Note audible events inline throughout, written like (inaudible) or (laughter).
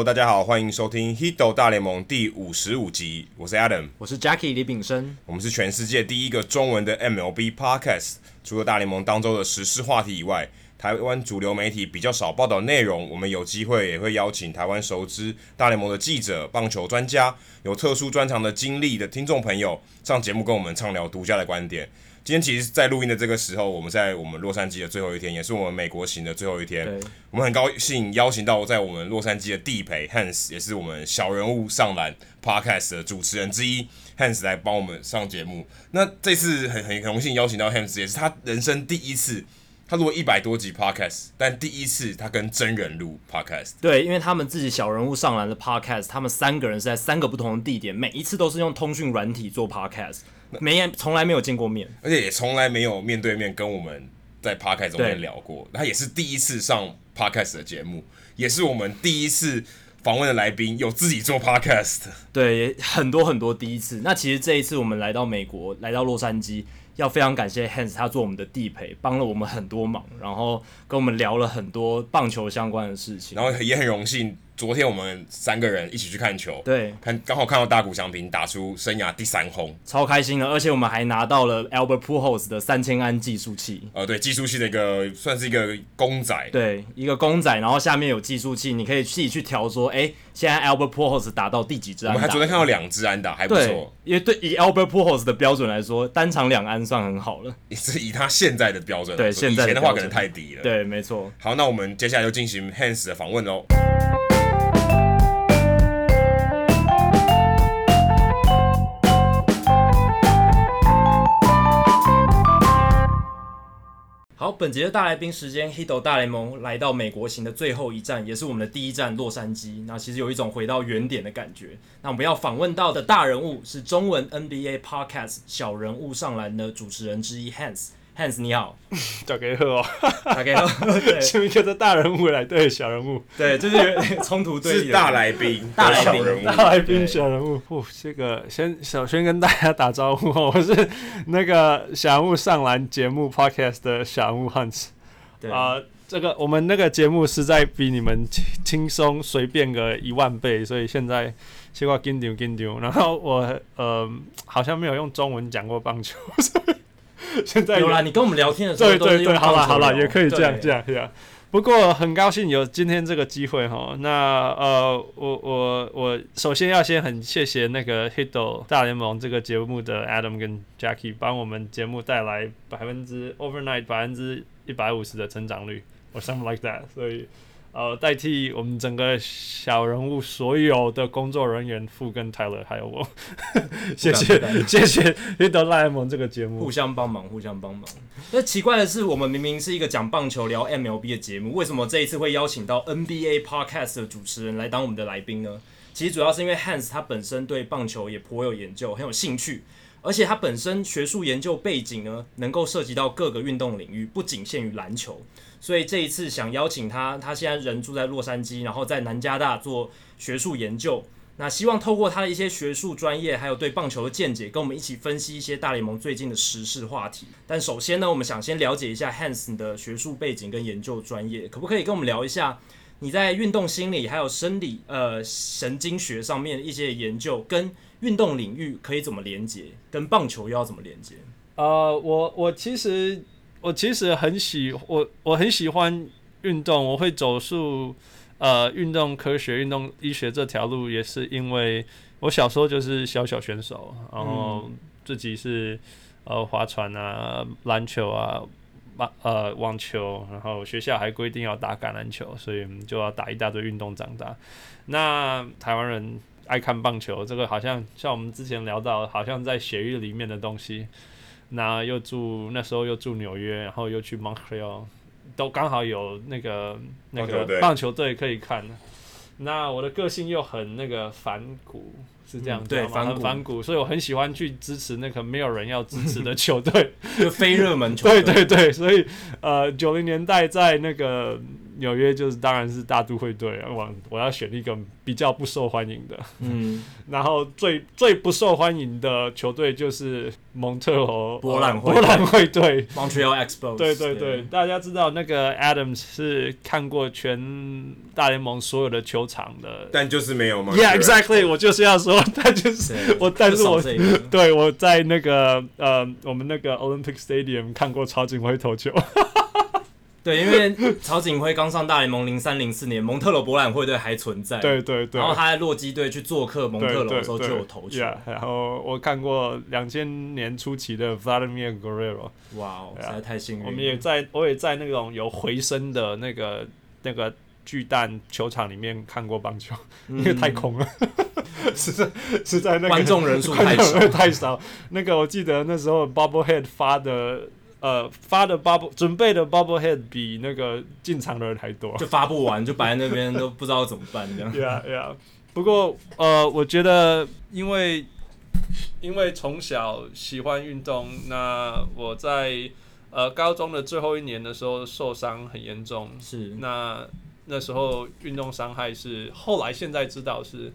Hello，大家好，欢迎收听《Hito 大联盟》第五十五集。我是 Adam，我是 Jackie 李炳生。我们是全世界第一个中文的 MLB Podcast。除了大联盟当周的时事话题以外，台湾主流媒体比较少报道内容，我们有机会也会邀请台湾熟知大联盟的记者、棒球专家、有特殊专长的经历的听众朋友上节目，跟我们畅聊独家的观点。今天其实，在录音的这个时候，我们在我们洛杉矶的最后一天，也是我们美国行的最后一天。我们很高兴邀请到在我们洛杉矶的地陪 Hans，也是我们小人物上篮 Podcast 的主持人之一 Hans 来帮我们上节目。那这次很很荣幸邀请到 Hans，也是他人生第一次，他录了一百多集 Podcast，但第一次他跟真人录 Podcast。对，因为他们自己小人物上篮的 Podcast，他们三个人是在三个不同的地点，每一次都是用通讯软体做 Podcast。没，从来没有见过面，而且也从来没有面对面跟我们在 Podcast 中面聊过。他也是第一次上 Podcast 的节目，也是我们第一次访问的来宾有自己做 Podcast。对，很多很多第一次。那其实这一次我们来到美国，来到洛杉矶，要非常感谢 Hans，他做我们的地陪，帮了我们很多忙，然后跟我们聊了很多棒球相关的事情，然后也很荣幸。昨天我们三个人一起去看球，对，看刚好看到大谷翔平打出生涯第三轰，超开心的，而且我们还拿到了 Albert Pujols 的三千安计数器，呃，对，计数器的一个算是一个公仔，对，一个公仔，然后下面有计数器，你可以自己去调说，哎、欸，现在 Albert Pujols 打到第几支安打？我们还昨天看到两支安打，还不错，因为对以 Albert Pujols 的标准来说，单场两安算很好了，也是以他现在的标准，对，现在以前的话可能太低了，对，没错。好，那我们接下来就进行 Hans 的访问喽。本节的大来宾时间 h i d o 大联盟来到美国行的最后一站，也是我们的第一站——洛杉矶。那其实有一种回到原点的感觉。那我们要访问到的大人物是中文 NBA Podcast 小人物上篮的主持人之一 Hans。Hans 你好，大家好哦，大家好，对，是一个大人物来对小人物，对，就是有点冲突对立，是大来宾，大来宾，大来宾小人物。不，这个先首先跟大家打招呼哦，(laughs) 我是那个小人物上篮节目 Podcast 的小人物 Hans。对啊，这个我们那个节目实在比你们轻松随便个一万倍，所以现在西瓜紧张紧张。然后我呃好像没有用中文讲过棒球。(laughs) 现在有啦，你跟我们聊天的时候，对对对，好了好了，也可以这样这样这样。不过很高兴有今天这个机会哈。那呃，我我我首先要先很谢谢那个 Hito 大联盟这个节目的 Adam 跟 Jackie 帮我们节目带来百分之 overnight 百分之一百五十的成长率，or something like that。所以。呃，代替我们整个小人物所有的工作人员，富跟泰勒还有我，(laughs) 谢谢 (laughs) 谢谢 Hito 大联盟这个节目，互相帮忙，互相帮忙。那奇怪的是，我们明明是一个讲棒球、聊 MLB 的节目，为什么这一次会邀请到 NBA Podcast 的主持人来当我们的来宾呢？其实主要是因为 Hans 他本身对棒球也颇有研究，很有兴趣。而且他本身学术研究背景呢，能够涉及到各个运动领域，不仅限于篮球。所以这一次想邀请他，他现在人住在洛杉矶，然后在南加大做学术研究。那希望透过他的一些学术专业，还有对棒球的见解，跟我们一起分析一些大联盟最近的时事话题。但首先呢，我们想先了解一下 Hans 的学术背景跟研究专业，可不可以跟我们聊一下你在运动心理还有生理呃神经学上面一些研究跟？运动领域可以怎么连接？跟棒球又要怎么连接？呃，我我其实我其实很喜我我很喜欢运动，我会走入呃运动科学、运动医学这条路，也是因为我小时候就是小小选手，然后自己是呃划船啊、篮球啊、网呃网球，然后学校还规定要打橄榄球，所以就要打一大堆运动长大。那台湾人。爱看棒球，这个好像像我们之前聊到，好像在血液里面的东西。那又住那时候又住纽约，然后又去 Montreal，都刚好有那个那个棒球队可以看。那我的个性又很那个反骨，是这样、嗯、对，反骨，反骨，所以我很喜欢去支持那个没有人要支持的球队，(laughs) 就非热门球队。(laughs) 对对对，所以呃，九零年代在那个。纽约就是当然是大都会队，我我要选一个比较不受欢迎的，嗯，(laughs) 然后最最不受欢迎的球队就是蒙特罗博览会。博览会队 Montreal Expos，对对对，大家知道那个 Adams 是看过全大联盟所有的球场的，但就是没有吗？Yeah, exactly，我就是要说，(laughs) 他就是 (laughs) 我，但是我对我在那个呃，我们那个 Olympic Stadium 看过曹锦辉投球。对，因为曹景辉刚上大联盟零三零四年，蒙特罗博览会队还存在。对对对。然后他在洛基队去做客蒙特罗的时候就有投球。然后我看过两千年初期的 Vladimir Guerrero。哇哦，实在太幸运。我们也在，我也在那种有回声的那个那个巨蛋球场里面看过棒球，因为太空了，(laughs) 实在实在那个观众人数太少太少。那个我记得那时候 Bobblehead 发的。呃，发的 bubble 准备的 bubble head 比那个进场的人还多，就发不完，就摆在那边 (laughs) 都不知道怎么办这样。Yeah, yeah。不过呃，我觉得因为因为从小喜欢运动，那我在呃高中的最后一年的时候受伤很严重，是那那时候运动伤害是后来现在知道是。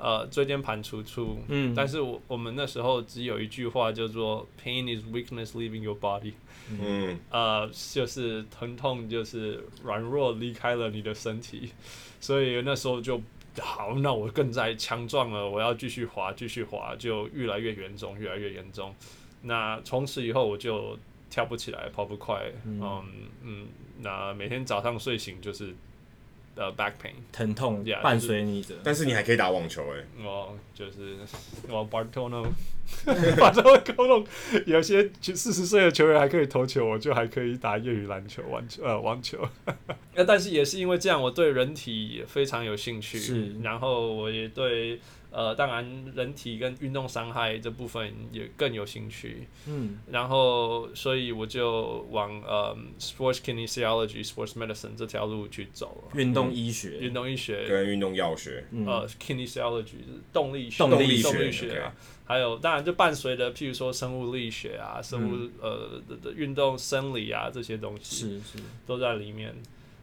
呃，椎间盘突出，嗯，但是我我们那时候只有一句话叫做 “pain is weakness leaving your body”，嗯，呃，就是疼痛就是软弱离开了你的身体，所以那时候就好，那我更在强壮了，我要继续滑，继续滑，就越来越严重，越来越严重。那从此以后我就跳不起来，跑不快，嗯。嗯，嗯，那每天早上睡醒就是。呃、uh,，back pain 疼痛伴随你的，但是你还可以打网球哎、欸。我就是我 Bartolo，Bartolo (laughs) 有些四十岁的球员还可以投球，我就还可以打业余篮球、网球呃网球。那 (laughs) 但是也是因为这样，我对人体也非常有兴趣，是，然后我也对。呃，当然，人体跟运动伤害这部分也更有兴趣。嗯，然后，所以我就往呃，sports kinesiology、sports medicine 这条路去走了。运动医学、运动医学跟运动药学。呃，kinesiology 是动力学、动力学，动力学啊。还有，当然就伴随着，譬如说生物力学啊，生物呃的的运动生理啊这些东西，是是都在里面。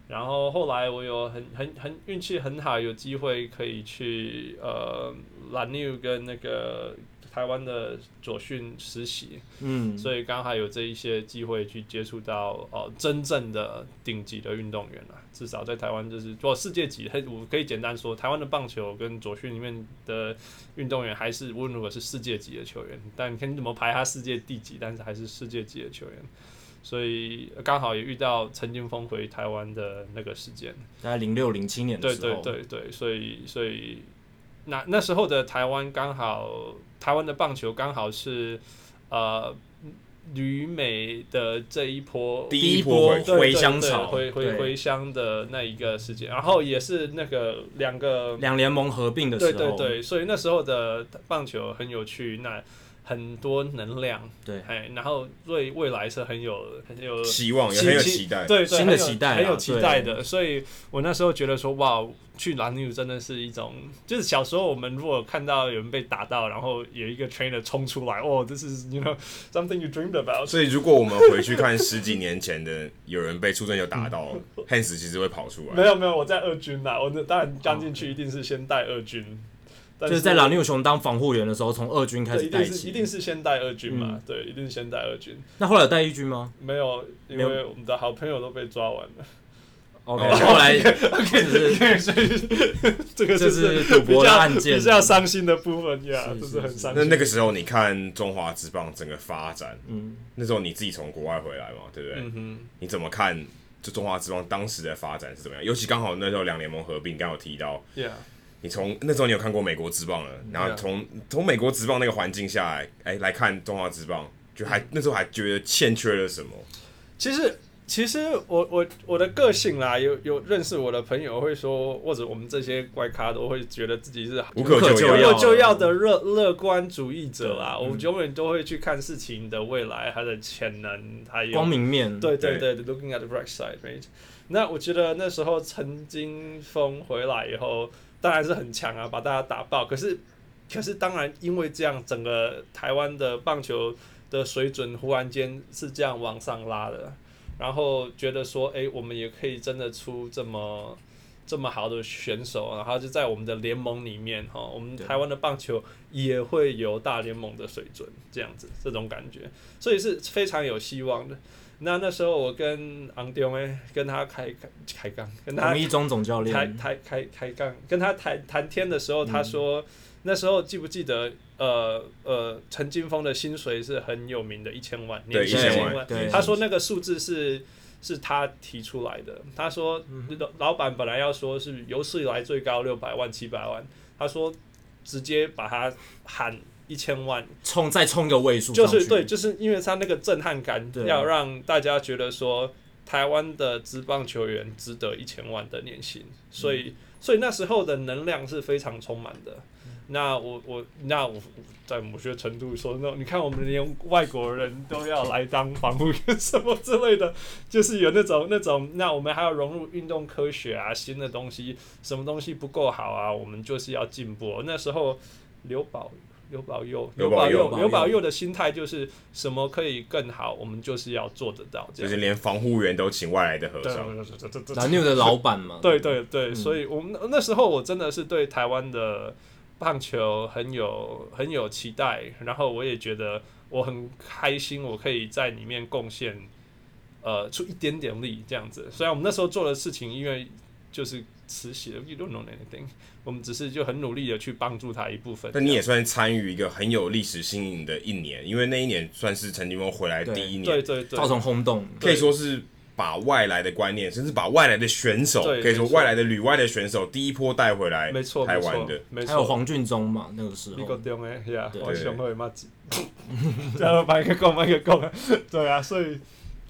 然后后来我有很很很运气很好，有机会可以去呃 La New 跟那个台湾的左训实习，嗯，所以刚好有这一些机会去接触到哦、呃、真正的顶级的运动员了。至少在台湾就是做世界级，我可以简单说，台湾的棒球跟左训里面的运动员还是无论如何是世界级的球员。但你看你怎么排他世界第几，但是还是世界级的球员。所以刚好也遇到陈金峰回台湾的那个时间，大概零六零七年的时候。对对对对，所以所以那那时候的台湾刚好，台湾的棒球刚好是呃旅美的这一波第一波回乡潮，回回回乡的那一个时间，然后也是那个两个两联盟合并的时候。对对对，所以那时候的棒球很有趣。那很多能量，对，哎，然后对未来是很有很有希望，也很有期待，对，新的期待，很有期待的。所以我那时候觉得说，哇，去 La New 真的是一种，就是小时候我们如果看到有人被打到，然后有一个 trainer 冲出来，哦，这是 you know something you dreamed about。所以如果我们回去看十几年前的有人被出征就打到，(laughs) Hans 其实会跑出来。没有没有，我在二军呐，我当然刚进去一定是先带二军。是就是在老牛熊当防护员的时候，从二军开始带起，一定是先带二军嘛？嗯、对，一定是先带二军。那后来有带一军吗？没有，因为我们的好朋友都被抓完了。OK，后来 (laughs) OK，(laughs) 所以这个就是赌博的案件，比较伤心的部分呀，是是是就是很伤心。那那个时候你看中华之棒整个发展，嗯，那时候你自己从国外回来嘛，对不对？嗯哼，你怎么看？就中华之棒当时的发展是怎么样？尤其刚好那时候两联盟合并，刚好提到，Yeah。你从那时候你有看过美国职棒了，然后从从美国职棒那个环境下来，哎、欸，来看中华职棒，就还那时候还觉得欠缺了什么？其实，其实我我我的个性啦，有有认识我的朋友会说，或者我们这些怪咖都会觉得自己是无可救药就要的乐乐观主义者啦。我们永远都会去看事情的未来，它的潜能，还有光明面。对对对，对，looking at the bright side，right？那我觉得那时候陈金峰回来以后。当然是很强啊，把大家打爆。可是，可是当然，因为这样，整个台湾的棒球的水准忽然间是这样往上拉的。然后觉得说，哎，我们也可以真的出这么这么好的选手，然后就在我们的联盟里面哈，我们台湾的棒球也会有大联盟的水准，这样子这种感觉，所以是非常有希望的。那那时候我跟昂丢哎，跟他开开开杠，跟他一中总教练开开开开杠，跟他谈谈天的时候，他说、嗯、那时候记不记得呃呃陈金峰的薪水是很有名的，一千万，年薪一千万。他说那个数字是是他提出来的。他说老板本来要说是有史以来最高六百万七百万，他说直接把他喊。一千万冲再冲个位数，就是对，就是因为他那个震撼感，要让大家觉得说台湾的职棒球员值得一千万的年薪，所以所以那时候的能量是非常充满的。那我我那我在某些程度说，那你看我们连外国人都要来当防护员什么之类的，就是有那种那种，那我们还要融入运动科学啊，新的东西，什么东西不够好啊，我们就是要进步。那时候刘宝。刘保佑，有保佑，有保佑的心态就是什么可以更好，我们就是要做得到。就是连防护员都请外来的和尚，蓝牛的老板嘛。对对对，嗯、所以我们那，那时候我真的是对台湾的棒球很有很有期待，然后我也觉得我很开心，我可以在里面贡献，呃，出一点点力这样子。虽然我们那时候做的事情，因为就是。慈禧的，You don't know anything。我们只是就很努力的去帮助他一部分。那你也算参与一个很有历史性意义的一年，因为那一年算是陈金峰回来第一年，对对对，造成轰动，可以说是把外来的观念，甚至把外来的选手，可以说外来的旅外的选手第一波带回来，没错，台湾的，没错，还有黄俊忠嘛，那个时候，一个中诶，呀，我想会嘛，然后买一个够，买一个够，对啊，所以。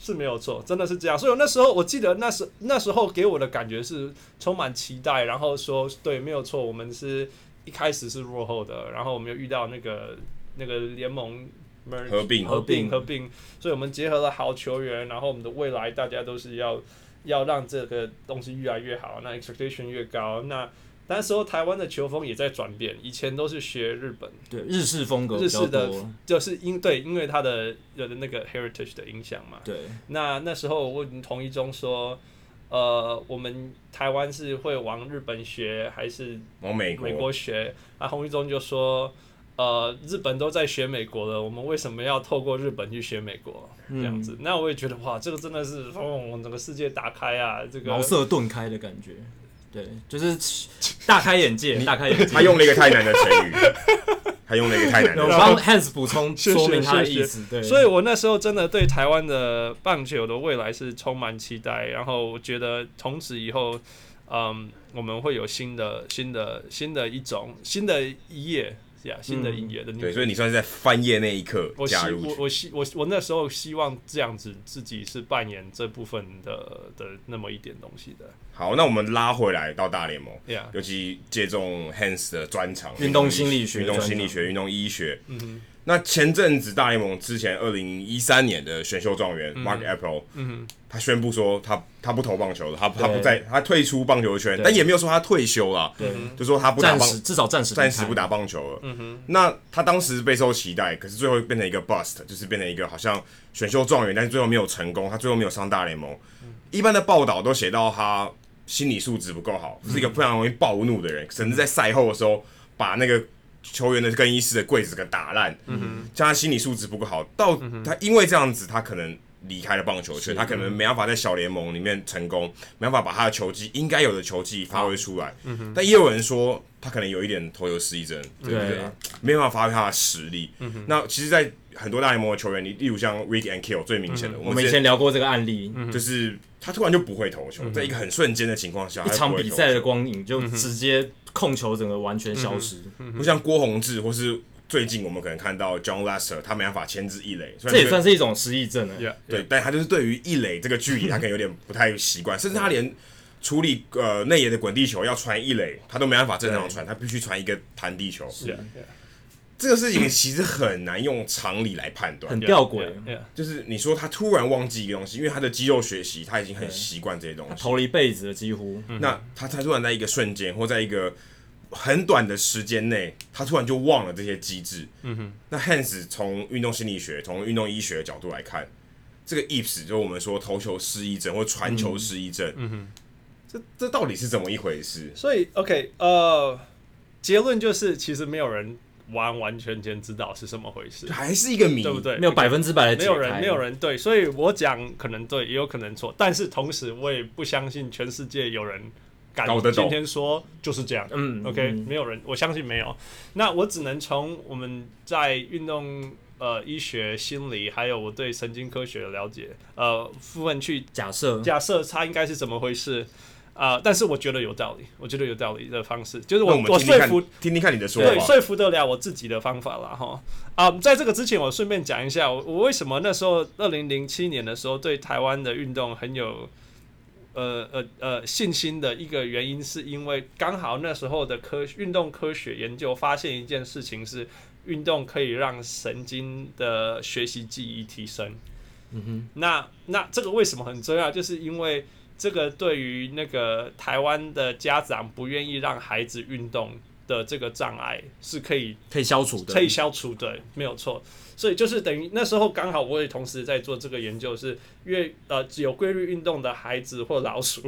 是没有错，真的是这样。所以那时候我记得那时那时候给我的感觉是充满期待，然后说对，没有错，我们是一开始是落后的，然后我们又遇到那个那个联盟合并合并合并，所以我们结合了好球员，然后我们的未来大家都是要要让这个东西越来越好，那 expectation 越高，那。那时候台湾的球风也在转变，以前都是学日本，对日式风格，日式的，就是因对因为他的有的那个 heritage 的影响嘛。对。那那时候我同一中说，呃，我们台湾是会往日本学，还是往美美国学？啊洪一中就说，呃，日本都在学美国了，我们为什么要透过日本去学美国？这样子。嗯、那我也觉得哇，这个真的是哦，整个世界打开啊，这个茅塞顿开的感觉。对，就是大开眼界，大开眼界。他用了一个太难的成语，他用了一个太难的。我帮 Hans 补充说明他的意思。对，所以我那时候真的对台湾的棒球的未来是充满期待。然后我觉得从此以后，嗯，我们会有新的、新的、新的一种新的一页。新的音乐的、嗯、对，所以你算是在翻页那一刻加入我。我希我我我那时候希望这样子自己是扮演这部分的的那么一点东西的。好，那我们拉回来到大联盟，Yeah. 尤其借重 Hans 的专长，运动心理学、运动心理学、运动医学。嗯哼。那前阵子大联盟之前二零一三年的选秀状元 Mark Appel，他宣布说他他不投棒球了，他他不在，他退出棒球圈，但也没有说他退休了，就说他不打棒，至少暂时暂时不打棒球了。那他当时备受期待，可是最后变成一个 bust，就是变成一个好像选秀状元，但是最后没有成功，他最后没有上大联盟。一般的报道都写到他心理素质不够好，是一个非常容易暴怒的人，甚至在赛后的时候把那个。球员的更衣室的柜子给打烂，嗯哼，加上他心理素质不够好，到他因为这样子，他可能离开了棒球圈，他可能没办法在小联盟里面成功，没办法把他的球技应该有的球技发挥出来。嗯哼，但也有人说他可能有一点投球失忆症，对不对？没办法发挥他的实力。嗯哼，那其实，在很多大联盟的球员，你例如像 Rick and Kill 最明显的，我们以前聊过这个案例，就是他突然就不会投球，在一个很瞬间的情况下，一场比赛的光影就直接。控球整个完全消失，嗯嗯、不像郭宏志，或是最近我们可能看到 John Lester，他没办法牵制一垒，这也算是一种失忆症了。Yeah, yeah. 对，但他就是对于一垒这个距离，他可能有点不太习惯，(laughs) 甚至他连处理呃内野的滚地球要传一垒，他都没办法正常传，他必须传一个弹地球。是啊，这个事情其实很难用常理来判断，很吊诡。就是你说他突然忘记一个东西，因为他的肌肉学习，他已经很习惯这些东西，投了一辈子了几乎。那他他突然在一个瞬间，或在一个。很短的时间内，他突然就忘了这些机制。嗯哼，那 Hans 从运动心理学、从运动医学的角度来看，这个 Ips 就是我们说投球失忆症或传球失忆症，嗯哼，这这到底是怎么一回事？所以 OK，呃，结论就是其实没有人完完全全知道是什么回事，还是一个谜，对不对？没有百分之百的，没有人没有人对，所以我讲可能对，也有可能错，但是同时我也不相信全世界有人敢今天说就是这样。嗯，OK，嗯没有人，我相信没有。那我只能从我们在运动。呃，医学、心理，还有我对神经科学的了解，呃，部分去假设，假设它应该是怎么回事啊，呃？但是我觉得有道理，我觉得有道理的方式，就是我我说服，听听看你的说法，对，说服得了我自己的方法了哈。啊，在这个之前，我顺便讲一下，我我为什么那时候二零零七年的时候对台湾的运动很有呃呃呃信心的一个原因，是因为刚好那时候的科运动科学研究发现一件事情是。运动可以让神经的学习记忆提升。嗯哼，那那这个为什么很重要？就是因为这个对于那个台湾的家长不愿意让孩子运动的这个障碍是可以可以消除的，可以消除的，没有错。所以就是等于那时候刚好我也同时在做这个研究，是因为呃只有规律运动的孩子或老鼠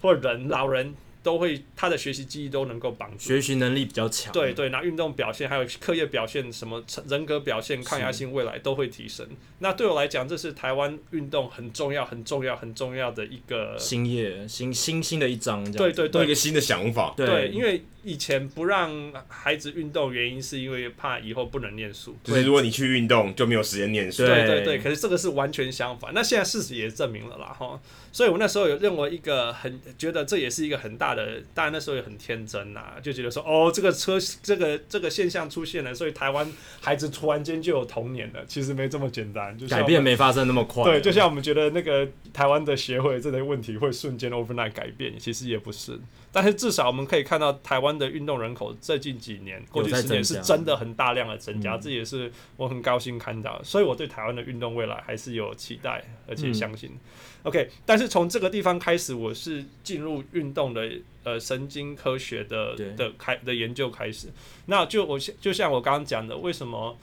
或人老人。都会，他的学习记忆都能够帮助，学习能力比较强。对对，那运动表现还有课业表现，什么人格表现、抗压性、未来都会提升。那对我来讲，这是台湾运动很重要、很重要、很重要的一个新业、新新新的一章。对对对，一个新的想法。对，对，因为以前不让孩子运动，原因是因为怕以后不能念书。就是如果你去运动，就没有时间念书。对对对，可是这个是完全相反。那现在事实也证明了啦，哈。所以我那时候有认为一个很觉得这也是一个很大的，当然那时候也很天真呐、啊，就觉得说哦，这个车这个这个现象出现了，所以台湾孩子突然间就有童年了，其实没这么简单，就改变没发生那么快。对，就像我们觉得那个台湾的协会这类问题会瞬间 overnight 改变，其实也不是。但是至少我们可以看到台湾的运动人口最近几年过去十年是真的很大量的增加，这也是我很高兴看到，所以我对台湾的运动未来还是有期待，而且相信。嗯 OK，但是从这个地方开始，我是进入运动的呃神经科学的的开的研究开始。那就我就像我刚刚讲的，为什么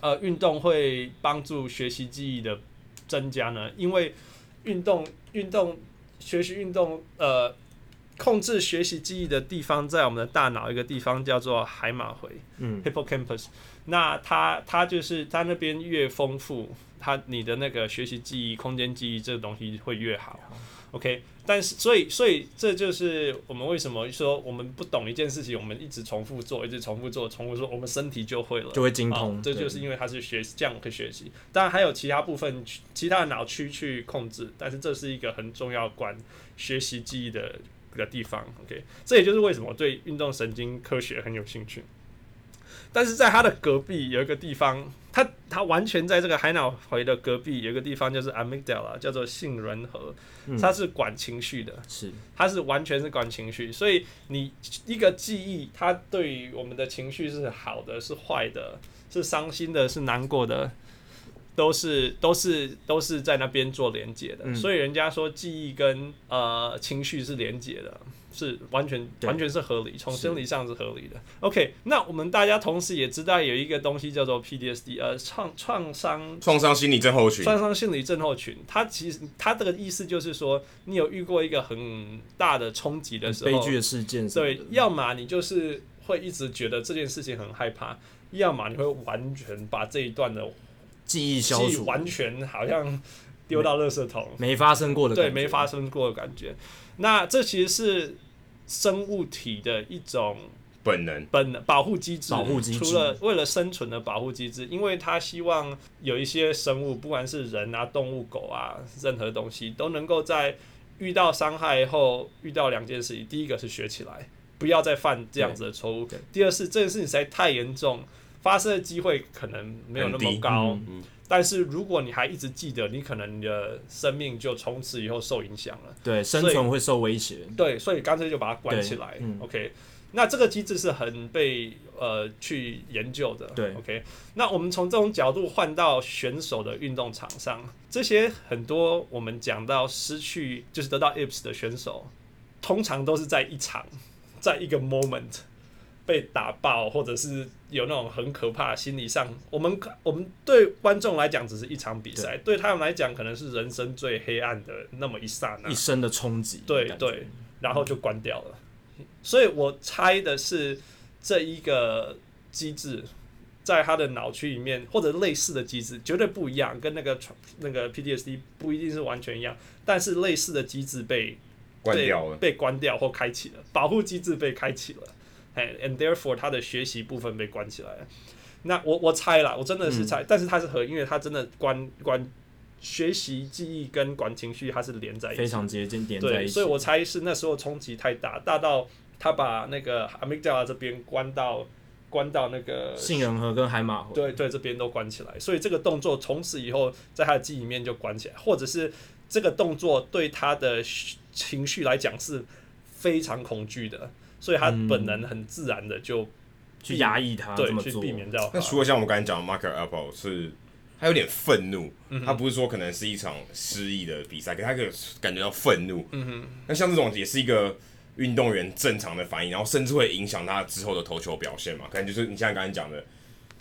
呃运动会帮助学习记忆的增加呢？因为运动运动学习运动呃控制学习记忆的地方在我们的大脑一个地方叫做海马回，嗯，Hippocampus。那它它就是它那边越丰富。它你的那个学习记忆、空间记忆这个东西会越好，OK？但是所以所以这就是我们为什么说我们不懂一件事情，我们一直重复做，一直重复做，重复做，我们身体就会了，就会精通。哦、这就是因为它是学这样可以学习。当然还有其他部分，其他的脑区去控制，但是这是一个很重要关学习记忆的一个地方，OK？这也就是为什么我对运动神经科学很有兴趣。但是在它的隔壁有一个地方，它它完全在这个海脑回的隔壁有一个地方，就是 amygdala，叫做杏仁核，它是管情绪的，是它是完全是管情绪，所以你一个记忆，它对于我们的情绪是好的，是坏的，是伤心的，是难过的，都是都是都是在那边做连接的，所以人家说记忆跟呃情绪是连接的。是完全完全是合理，从生理上是合理的。OK，那我们大家同时也知道有一个东西叫做 PDSD，呃，创创伤创伤心理症候群。创伤心理症候群，它其实它这个意思就是说，你有遇过一个很大的冲击的时候，悲剧的事件，对，要么你就是会一直觉得这件事情很害怕，要么你会完全把这一段的记忆消除，完全好像丢到垃圾桶，没发生过的，对，没发生过的感觉。那这其实是。生物体的一种本能，本能保护机制，保护机制，除了为了生存的保护机制，因为他希望有一些生物，不管是人啊、动物、狗啊，任何东西都能够在遇到伤害后遇到两件事情：第一个是学起来，不要再犯这样子的错误；第二是这件事情实在太严重，发生的机会可能没有那么高。但是如果你还一直记得，你可能你的生命就从此以后受影响了。对，生存会受威胁。对，所以干脆就把它关起来。嗯、OK，那这个机制是很被呃去研究的。对，OK，那我们从这种角度换到选手的运动场上，这些很多我们讲到失去就是得到 IPS 的选手，通常都是在一场，在一个 moment。被打爆，或者是有那种很可怕的心理上，我们我们对观众来讲只是一场比赛，对，对他们来讲可能是人生最黑暗的那么一刹那，一生的冲击，对对，然后就关掉了。所以我猜的是这一个机制，在他的脑区里面或者类似的机制绝对不一样，跟那个那个 PTSD 不一定是完全一样，但是类似的机制被关掉了，被关掉或开启了，保护机制被开启了。And therefore，他的学习部分被关起来了。那我我猜啦，我真的是猜，嗯、但是他是和，因为他真的关关学习记忆跟管情绪，它是连在一起，非常接近连在一起。所以我猜是那时候冲击太大，大到他把那个 amygdala 这边关到关到那个杏仁核跟海马回，对对，这边都关起来。所以这个动作从此以后在他的记忆里面就关起来，或者是这个动作对他的情绪来讲是非常恐惧的。所以他本能很自然的就去压抑他，对，去避免掉。那除了像我们刚才讲的 Michael Apple 是，他有点愤怒，他不是说可能是一场失意的比赛，可他可以感觉到愤怒。嗯哼。那像这种也是一个运动员正常的反应，然后甚至会影响他之后的投球表现嘛？可能就是你像刚才讲的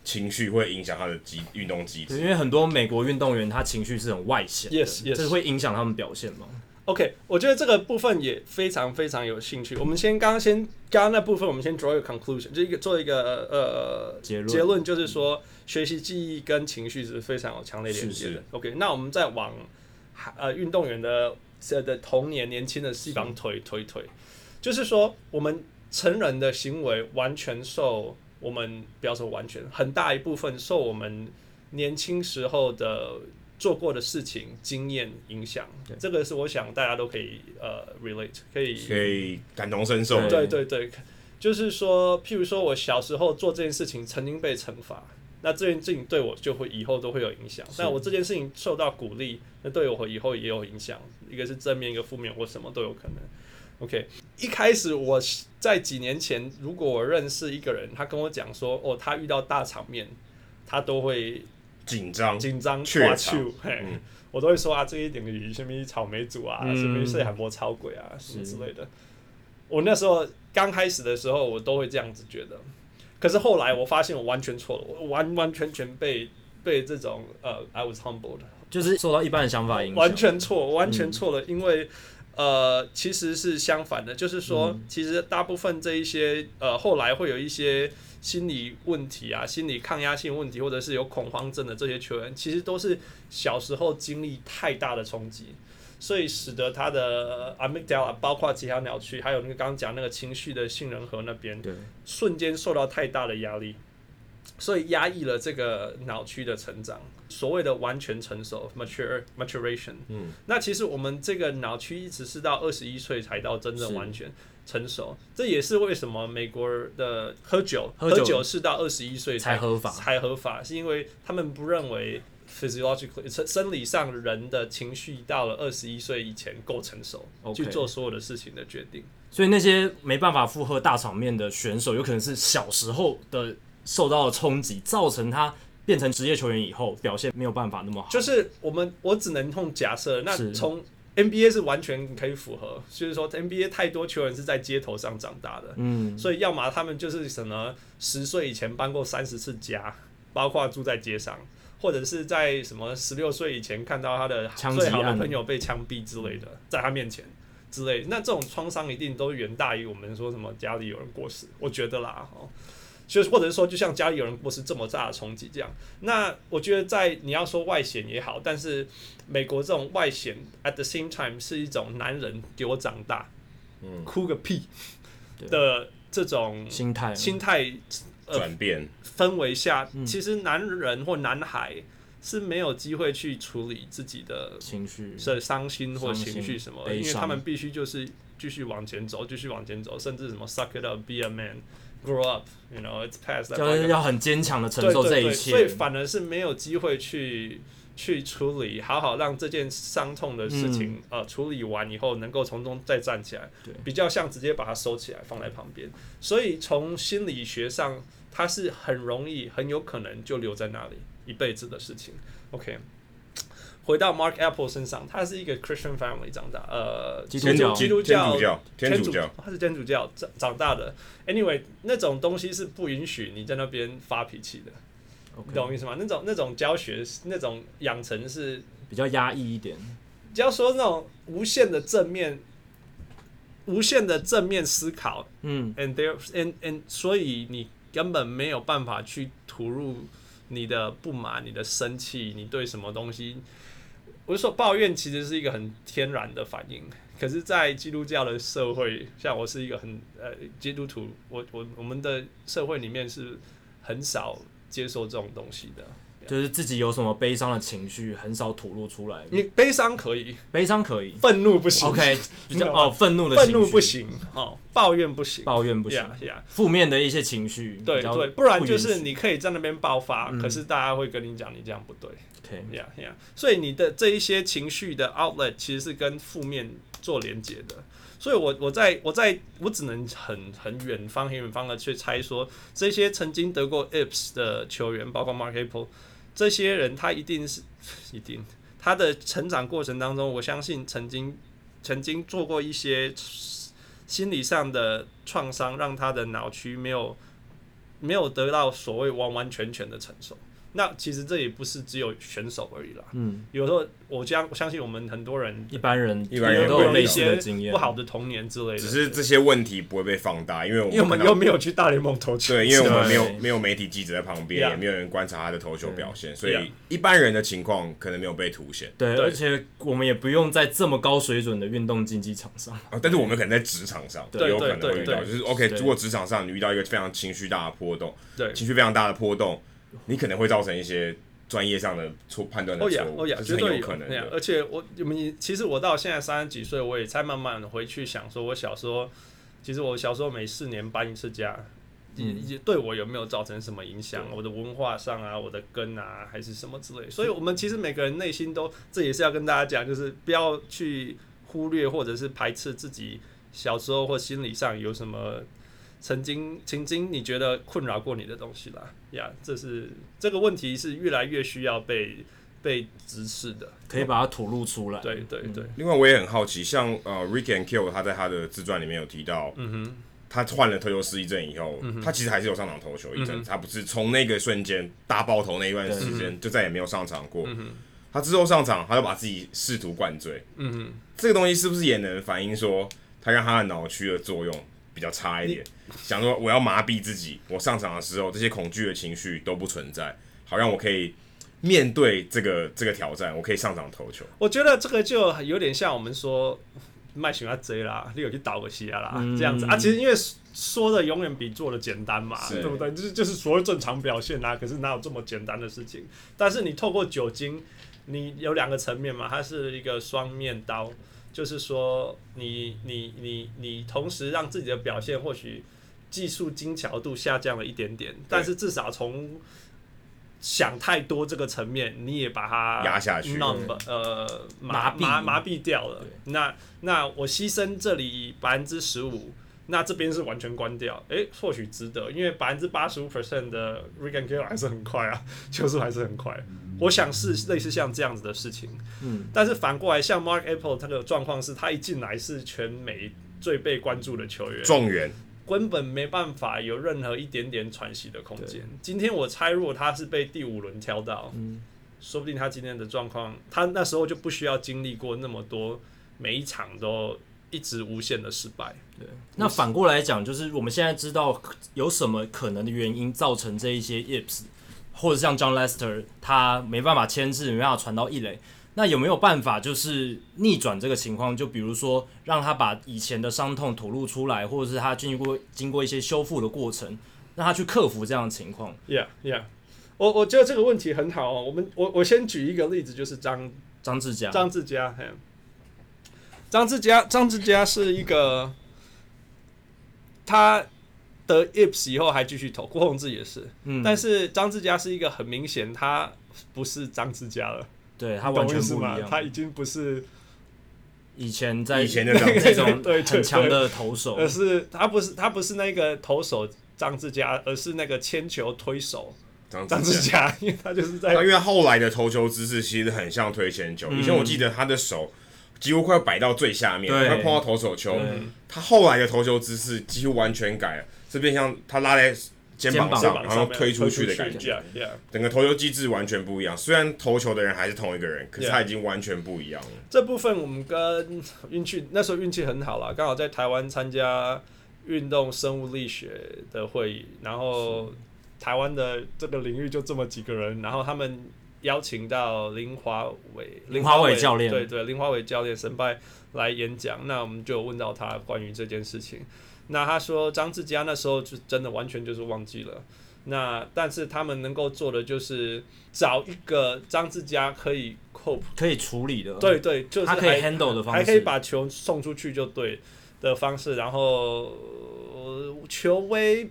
情绪会影响他的机运动机制。因为很多美国运动员他情绪是很外显，yes yes，这会影响他们表现吗？OK，我觉得这个部分也非常非常有兴趣。我们先刚刚先刚刚那部分，我们先 draw a conclusion，就一个做一个呃结论，结论就是说学习记忆跟情绪是非常有强烈连接的。是是 OK，那我们再往呃运动员的的童年年轻的细胞推推推，就是说我们成人的行为完全受我们不要说完全，很大一部分受我们年轻时候的。做过的事情、经验影响，这个是我想大家都可以呃 relate，可以可以感同身受。对对对，就是说，譬如说我小时候做这件事情曾经被惩罚，那这件事情对我就会以后都会有影响。那我这件事情受到鼓励，那对我以后也有影响。一个是正面，一个负面，或什么都有可能。OK，一开始我在几年前，如果我认识一个人，他跟我讲说，哦，他遇到大场面，他都会。紧张、紧张、缺球，嘿，我都会说啊，这一点鱼，什么草莓组啊，什么细海波超鬼啊，什么之类的。我那时候刚开始的时候，我都会这样子觉得。可是后来我发现我完全错了，我完完全全被被这种呃，I was humbled，就是受到一般的想法影响，完全错，完全错了。因为呃，其实是相反的，就是说，其实大部分这一些呃，后来会有一些。心理问题啊，心理抗压性问题，或者是有恐慌症的这些球员，其实都是小时候经历太大的冲击，所以使得他的 amygdala 包括其他脑区，还有那个刚刚讲那个情绪的杏仁核那边，对，瞬间受到太大的压力，所以压抑了这个脑区的成长，所谓的完全成熟 mature maturation。嗯，那其实我们这个脑区一直是到二十一岁才到真正完全。成熟，这也是为什么美国的喝酒喝酒是到二十一岁才合法才合法，是因为他们不认为 physiologically 生生理上人的情绪到了二十一岁以前够成熟去做所有的事情的决定。所以那些没办法负荷大场面的选手，有可能是小时候的受到了冲击，造成他变成职业球员以后表现没有办法那么好。就是我们我只能用假设，那从 NBA 是完全可以符合，就是说 NBA 太多球员是在街头上长大的，嗯，所以要么他们就是什么十岁以前搬过三十次家，包括住在街上，或者是在什么十六岁以前看到他的最好的朋友被枪毙之类的，在他面前之类的，那这种创伤一定都远大于我们说什么家里有人过世，我觉得啦，哦。就是，或者是说，就像家里有人过世这么大的冲击这样，那我觉得在你要说外显也好，但是美国这种外显 at the same time 是一种男人给我长大，嗯，哭个屁的这种心态。心态转变。氛围下，其实男人或男孩是没有机会去处理自己的情绪，是伤心或情绪什么，因为他们必须就是继续往前走，继续往前走，甚至什么 suck it up，be a man。Grow up, you know, it's past 是要很坚强的承受这一切，所以反而是没有机会去去处理，好好让这件伤痛的事情、嗯、呃处理完以后，能够从中再站起来，对，比较像直接把它收起来放在旁边。所以从心理学上，它是很容易、很有可能就留在那里一辈子的事情。OK，回到 Mark Apple 身上，他是一个 Christian family 长大，呃，基督教基督教，天主教，天主教，他是天主教长长大的。Anyway，那种东西是不允许你在那边发脾气的.你懂我意思吗？那种那种教学，那种养成是比较压抑一点。只要说那种无限的正面，无限的正面思考，嗯，and there and and 所以你根本没有办法去吐露你的不满、你的生气、你对什么东西。我就说抱怨其实是一个很天然的反应，可是，在基督教的社会，像我是一个很呃基督徒，我我我们的社会里面是很少接受这种东西的。就是自己有什么悲伤的情绪，很少吐露出来。你悲伤可以，悲伤可以，愤怒不行。OK，比较哦，愤怒的愤怒不行，哦，抱怨不行，抱怨不行，负面的一些情绪，对对，不然就是你可以在那边爆发，可是大家会跟你讲你这样不对。OK，呀呀，所以你的这一些情绪的 outlet 其实是跟负面做连接的。所以我，我在我在我只能很很远方很远方的去猜说，这些曾经得过 IPS 的球员，包括 Mark April。这些人他一定是 (laughs) 一定他的成长过程当中，我相信曾经曾经做过一些心理上的创伤，让他的脑区没有没有得到所谓完完全全的成熟。那其实这也不是只有选手而已啦。嗯，有时候我将我相信我们很多人一般人一般人都有一些不好的童年之类的，只是这些问题不会被放大，因为我们又没有去大联盟投球，对，因为我们没有没有媒体记者在旁边，也没有人观察他的投球表现，所以一般人的情况可能没有被凸显。对，而且我们也不用在这么高水准的运动竞技场上。啊，但是我们可能在职场上对，有可能会遇到，就是 OK，如果职场上你遇到一个非常情绪大的波动，对，情绪非常大的波动，你可能会造成一些。专业上的错判断的错误，哦呀，绝对有可能。而且我你们其实我到现在三十几岁，我也才慢慢回去想说，我小时候其实我小时候每四年搬一次家，嗯，也对我有没有造成什么影响？我的文化上啊，我的根啊，还是什么之类。所以，我们其实每个人内心都，这也是要跟大家讲，就是不要去忽略或者是排斥自己小时候或心理上有什么。曾经，曾经你觉得困扰过你的东西啦，呀、yeah，这是这个问题是越来越需要被被直视的，可以把它吐露出来。对对对。另外，我也很好奇，像呃，Rick and Kill 他在他的自传里面有提到，嗯哼，他换了投球失忆症以后，嗯、哼。他其实还是有上场投球一阵他不是从那个瞬间大爆头那一段时间就再也没有上场过。嗯、哼。他之后上场，他就把自己试图灌醉。嗯哼，这个东西是不是也能反映说，他让他的脑区的作用比较差一点？想说我要麻痹自己，我上场的时候这些恐惧的情绪都不存在，好让我可以面对这个这个挑战，我可以上场投球。我觉得这个就有点像我们说卖喜欢贼啦，你有去倒个戏啦，嗯、这样子啊。其实因为说的永远比做的简单嘛，对不对？就是就是所谓正常表现啊。可是哪有这么简单的事情？但是你透过酒精，你有两个层面嘛，它是一个双面刀，就是说你你你你同时让自己的表现或许。技术精巧度下降了一点点，但是至少从想太多这个层面，你也把它压下去，呃，麻麻麻痹掉了。那那我牺牲这里百分之十五，那这边是完全关掉，诶、欸，或许值得，因为百分之八十五 percent 的 Rick and Kill 还是很快啊，球速还是很快。我想是类似像这样子的事情，嗯，但是反过来，像 Mark Apple 他的状况是，他一进来是全美最被关注的球员，状元。根本没办法有任何一点点喘息的空间。今天我猜，如果他是被第五轮挑到，嗯，说不定他今天的状况，他那时候就不需要经历过那么多，每一场都一直无限的失败。对，那反过来讲，就是我们现在知道有什么可能的原因造成这一些 yips，或者像 John Lester 他没办法牵制，没办法传到一垒。那有没有办法，就是逆转这个情况？就比如说，让他把以前的伤痛吐露出来，或者是他经过经过一些修复的过程，让他去克服这样的情况。Yeah, yeah，我我觉得这个问题很好哦。我们我我先举一个例子，就是张张志佳。张志家，张志佳，张志佳是一个，他得 IPS 以后还继续投，郭宏志也是。嗯，但是张志佳是一个很明显，他不是张志佳了。对，他完全不一样，他已经不是以前在以前的 (laughs) 那种很强的投手，而是他不是他不是那个投手张志佳，而是那个铅球推手张张志佳，因为他就是在因为后来的投球姿势其实很像推铅球，以前我记得他的手几乎快要摆到最下面，快碰到投手球。他后来的投球姿势几乎完全改了，这边像他拉在肩膀上，然后推出去的感觉，整个投球机制完全不一样。虽然投球的人还是同一个人，可是他已经完全不一样了。这部分我们跟运气那时候运气很好了，刚好在台湾参加运动生物力学的会议，然后。台湾的这个领域就这么几个人，然后他们邀请到林华伟，林华伟教练，对对，林华伟教练神拜来演讲，那我们就问到他关于这件事情，那他说张志佳那时候就真的完全就是忘记了，那但是他们能够做的就是找一个张志佳可以 cope 可以处理的，对对，就是他可以 handle 的方式，还可以把球送出去就对的方式，然后球威。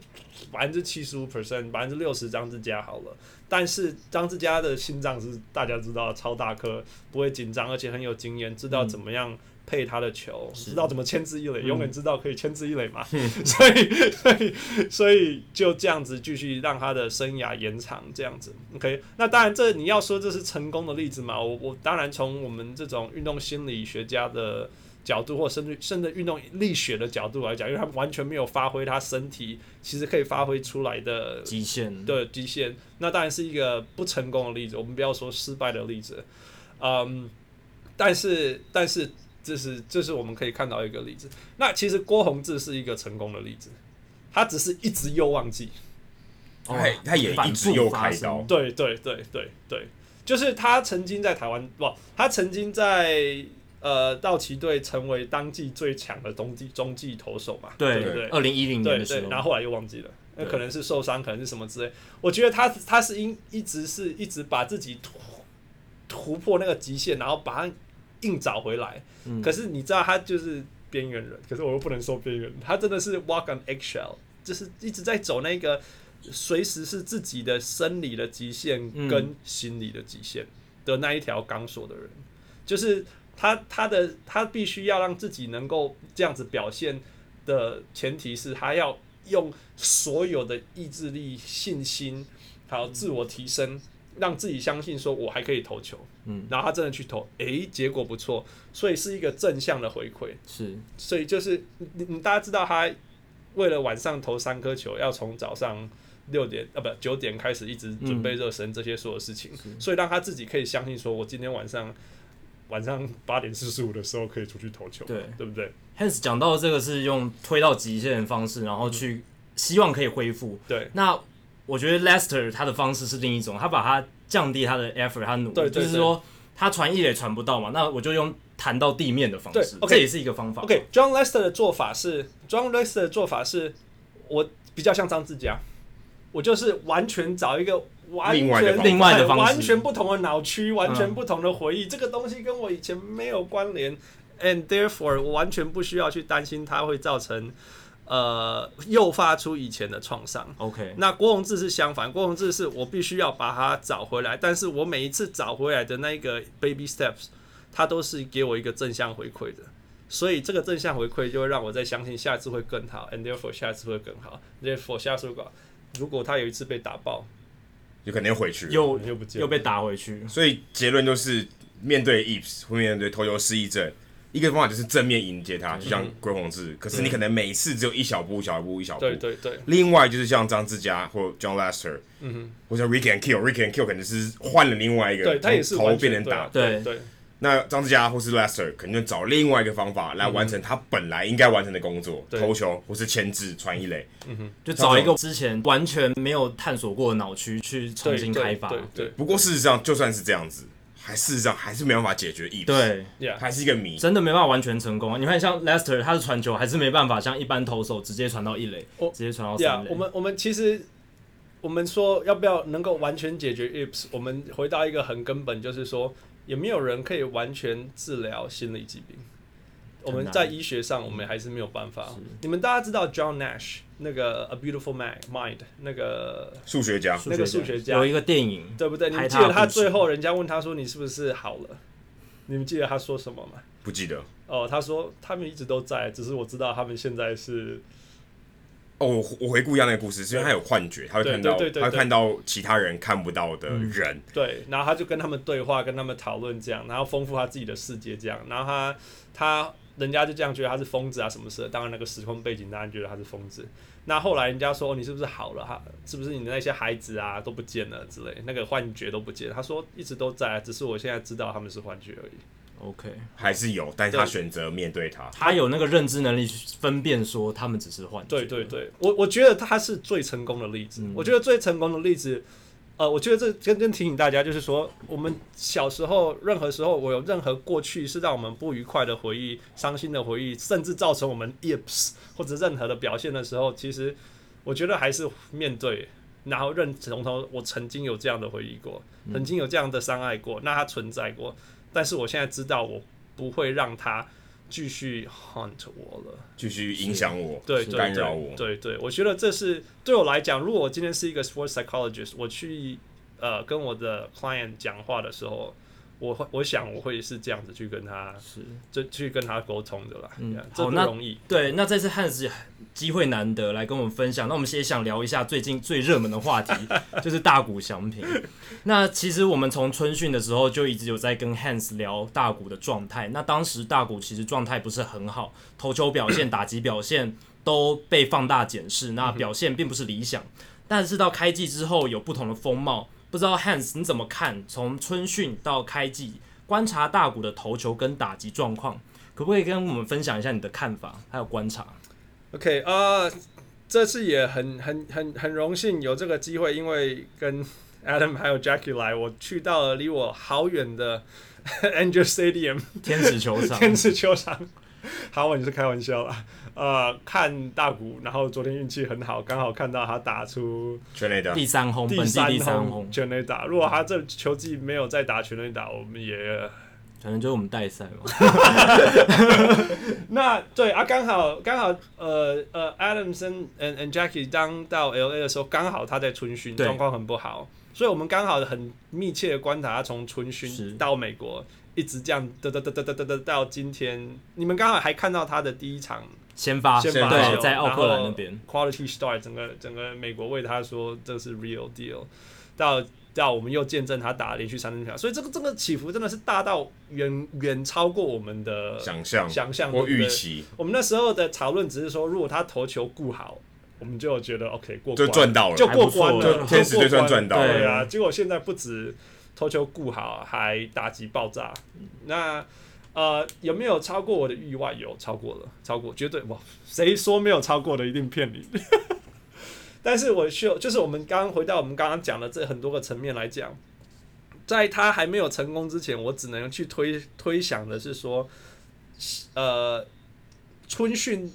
百分之七十五 percent，百分之六十张志佳好了。但是张志佳的心脏是大家知道超大颗，不会紧张，而且很有经验，知道怎么样配他的球，嗯、知道怎么牵制一垒，永远知道可以牵制一垒嘛。嗯、(laughs) 所以，所以，所以就这样子继续让他的生涯延长，这样子。OK，那当然，这你要说这是成功的例子嘛？我我当然从我们这种运动心理学家的。角度或甚至甚至运动力学的角度来讲，因为他完全没有发挥他身体其实可以发挥出来的极限的极限，那当然是一个不成功的例子。我们不要说失败的例子，嗯，但是但是这是这是我们可以看到一个例子。那其实郭宏志是一个成功的例子，他只是一直又忘记，哦，他也一直又开刀，对对对对对，就是他曾经在台湾不，他曾经在。呃，道奇队成为当季最强的冬季中继投手嘛？对对对，二零一零年的时候，对对，然后后来又忘记了，那可能是受伤，可能是什么之类。我觉得他他是因一直是一直把自己突突破那个极限，然后把它硬找回来。嗯、可是你知道，他就是边缘人。可是我又不能说边缘人，他真的是 walk on eggshell，就是一直在走那个随时是自己的生理的极限跟心理的极限的那一条钢索的人，嗯、就是。他他的他必须要让自己能够这样子表现的前提是他要用所有的意志力、信心，还有自我提升，让自己相信说我还可以投球。嗯，然后他真的去投，诶，结果不错，所以是一个正向的回馈。是，所以就是你你大家知道他为了晚上投三颗球，要从早上六点啊不九点开始一直准备热身这些所有事情，所以让他自己可以相信说我今天晚上。晚上八点四十五的时候可以出去投球，对对不对？Hans 讲到这个是用推到极限的方式，然后去希望可以恢复。对，那我觉得 Lester 他的方式是另一种，他把他降低他的 effort，他努就是说他传一垒传不到嘛，那我就用弹到地面的方式，对，这也是一个方法。OK，John、okay, Lester 的做法是，John Lester 的做法是我比较像张志佳，我就是完全找一个。完全另外的方式，完全不同的脑区，完全不同的回忆，嗯、这个东西跟我以前没有关联，and therefore 我完全不需要去担心它会造成呃诱发出以前的创伤。OK，那郭宏志是相反，郭宏志是我必须要把它找回来，但是我每一次找回来的那个 baby steps，它都是给我一个正向回馈的，所以这个正向回馈就会让我再相信下次会更好，and therefore 下次会更好，therefore 下次会更好。如果他有一次被打爆。有可能又回去，又又不见，又被打回去。所以结论就是，面对 Eaves 会面对投球失忆症，一个方法就是正面迎接他，就像龟宏志。可是你可能每次只有一小步、一小步、一小步。对对对。另外就是像张志佳或 John Lester，嗯哼，或者 Rick and Kill，Rick and Kill 可能是换了另外一个，对他也是头变成打，对对。那张志佳或是 Lester 肯定找另外一个方法来完成他本来应该完成的工作，投球或是牵制传一垒，嗯哼，就找一个之前完全没有探索过的脑区去重新开发。对对。不过事实上，就算是这样子，还事实上还是没办法解决 Eaves。对，还是一个谜，真的没办法完全成功啊！你看，像 Lester 他的传球还是没办法像一般投手直接传到一垒，直接传到三垒。我们我们其实我们说要不要能够完全解决 Eaves？我们回到一个很根本，就是说。也没有人可以完全治疗心理疾病。我们在医学上，我们还是没有办法。你们大家知道 John Nash 那个 A Beautiful Mind 那个数学家，那个数学家有一个电影，对不对？你们记得他最后人家问他说：“你是不是好了？”你们记得他说什么吗？不记得。哦，他说他们一直都在，只是我知道他们现在是哦，我我回顾一下那个故事，是因为他有幻觉，他会看到，他会看到其他人看不到的人。对，然后他就跟他们对话，跟他们讨论这样，然后丰富他自己的世界这样，然后他他人家就这样觉得他是疯子啊什么事？当然那个时空背景当然觉得他是疯子。那后来人家说，你是不是好了？哈，是不是你的那些孩子啊都不见了之类，那个幻觉都不见了？他说一直都在，只是我现在知道他们是幻觉而已。OK，还是有，但是他选择面对他，他有那个认知能力去分辨说他们只是幻觉。对对对，我我觉得他是最成功的例子。嗯、我觉得最成功的例子，呃，我觉得这真正提醒大家，就是说我们小时候任何时候，我有任何过去是让我们不愉快的回忆、伤心的回忆，甚至造成我们 ips 或者任何的表现的时候，其实我觉得还是面对，然后认从头，我曾经有这样的回忆过，曾经有这样的伤害过，那它存在过。但是我现在知道，我不会让他继续 haunt 我了，继续影响我，对，干扰我。对对，我觉得这是对我来讲，如果我今天是一个 sports psychologist，我去呃跟我的 client 讲话的时候。我会，我想我会是这样子去跟他，是，就去跟他沟通的啦。嗯，这不容易。对，那这次 Hans 机会难得来跟我们分享，那我们也想聊一下最近最热门的话题，(laughs) 就是大谷翔平。那其实我们从春训的时候就一直有在跟 Hans 聊大谷的状态。那当时大谷其实状态不是很好，投球表现、(coughs) 打击表现都被放大检视，那表现并不是理想。但是到开季之后有不同的风貌。不知道 Hans 你怎么看？从春训到开季，观察大谷的投球跟打击状况，可不可以跟我们分享一下你的看法还有观察？OK，呃，这次也很很很很荣幸有这个机会，因为跟 Adam 还有 Jackie 来，我去到了离我好远的 Angel Stadium 天使球场，(laughs) 天使球场。好，我你是开玩笑啦。呃，看大谷，然后昨天运气很好，刚好看到他打出全垒打第三轰，第三轰全垒打。如果他这球季没有再打全垒打，我们也可能就是我们代赛嘛。(laughs) 那对啊，刚好刚好呃呃，Adamson and and Jackie 当到 LA 的时候，刚好他在春训状况很不好，所以我们刚好很密切的观察他从春训到美国。一直这样嘚嘚嘚嘚嘚嘚嘚到今天，你们刚好还看到他的第一场先发，先发对，在奥克兰那边，Quality Start，整个整个美国为他说这是 Real Deal，到到我们又见证他打连续三分球，所以这个这个起伏真的是大到远远超过我们的想象想象或预期。我们那时候的讨论只是说，如果他投球顾好，我们就觉得 OK 过关就赚到了，就过关了，天使就算赚到了，对啊。结果现在不止。投球顾好，还打击爆炸。那呃，有没有超过我的预外？有超过了，超过绝对哇！谁说没有超过的，一定骗你。(laughs) 但是我需要，就是我们刚刚回到我们刚刚讲的这很多个层面来讲，在他还没有成功之前，我只能去推推想的是说，呃，春训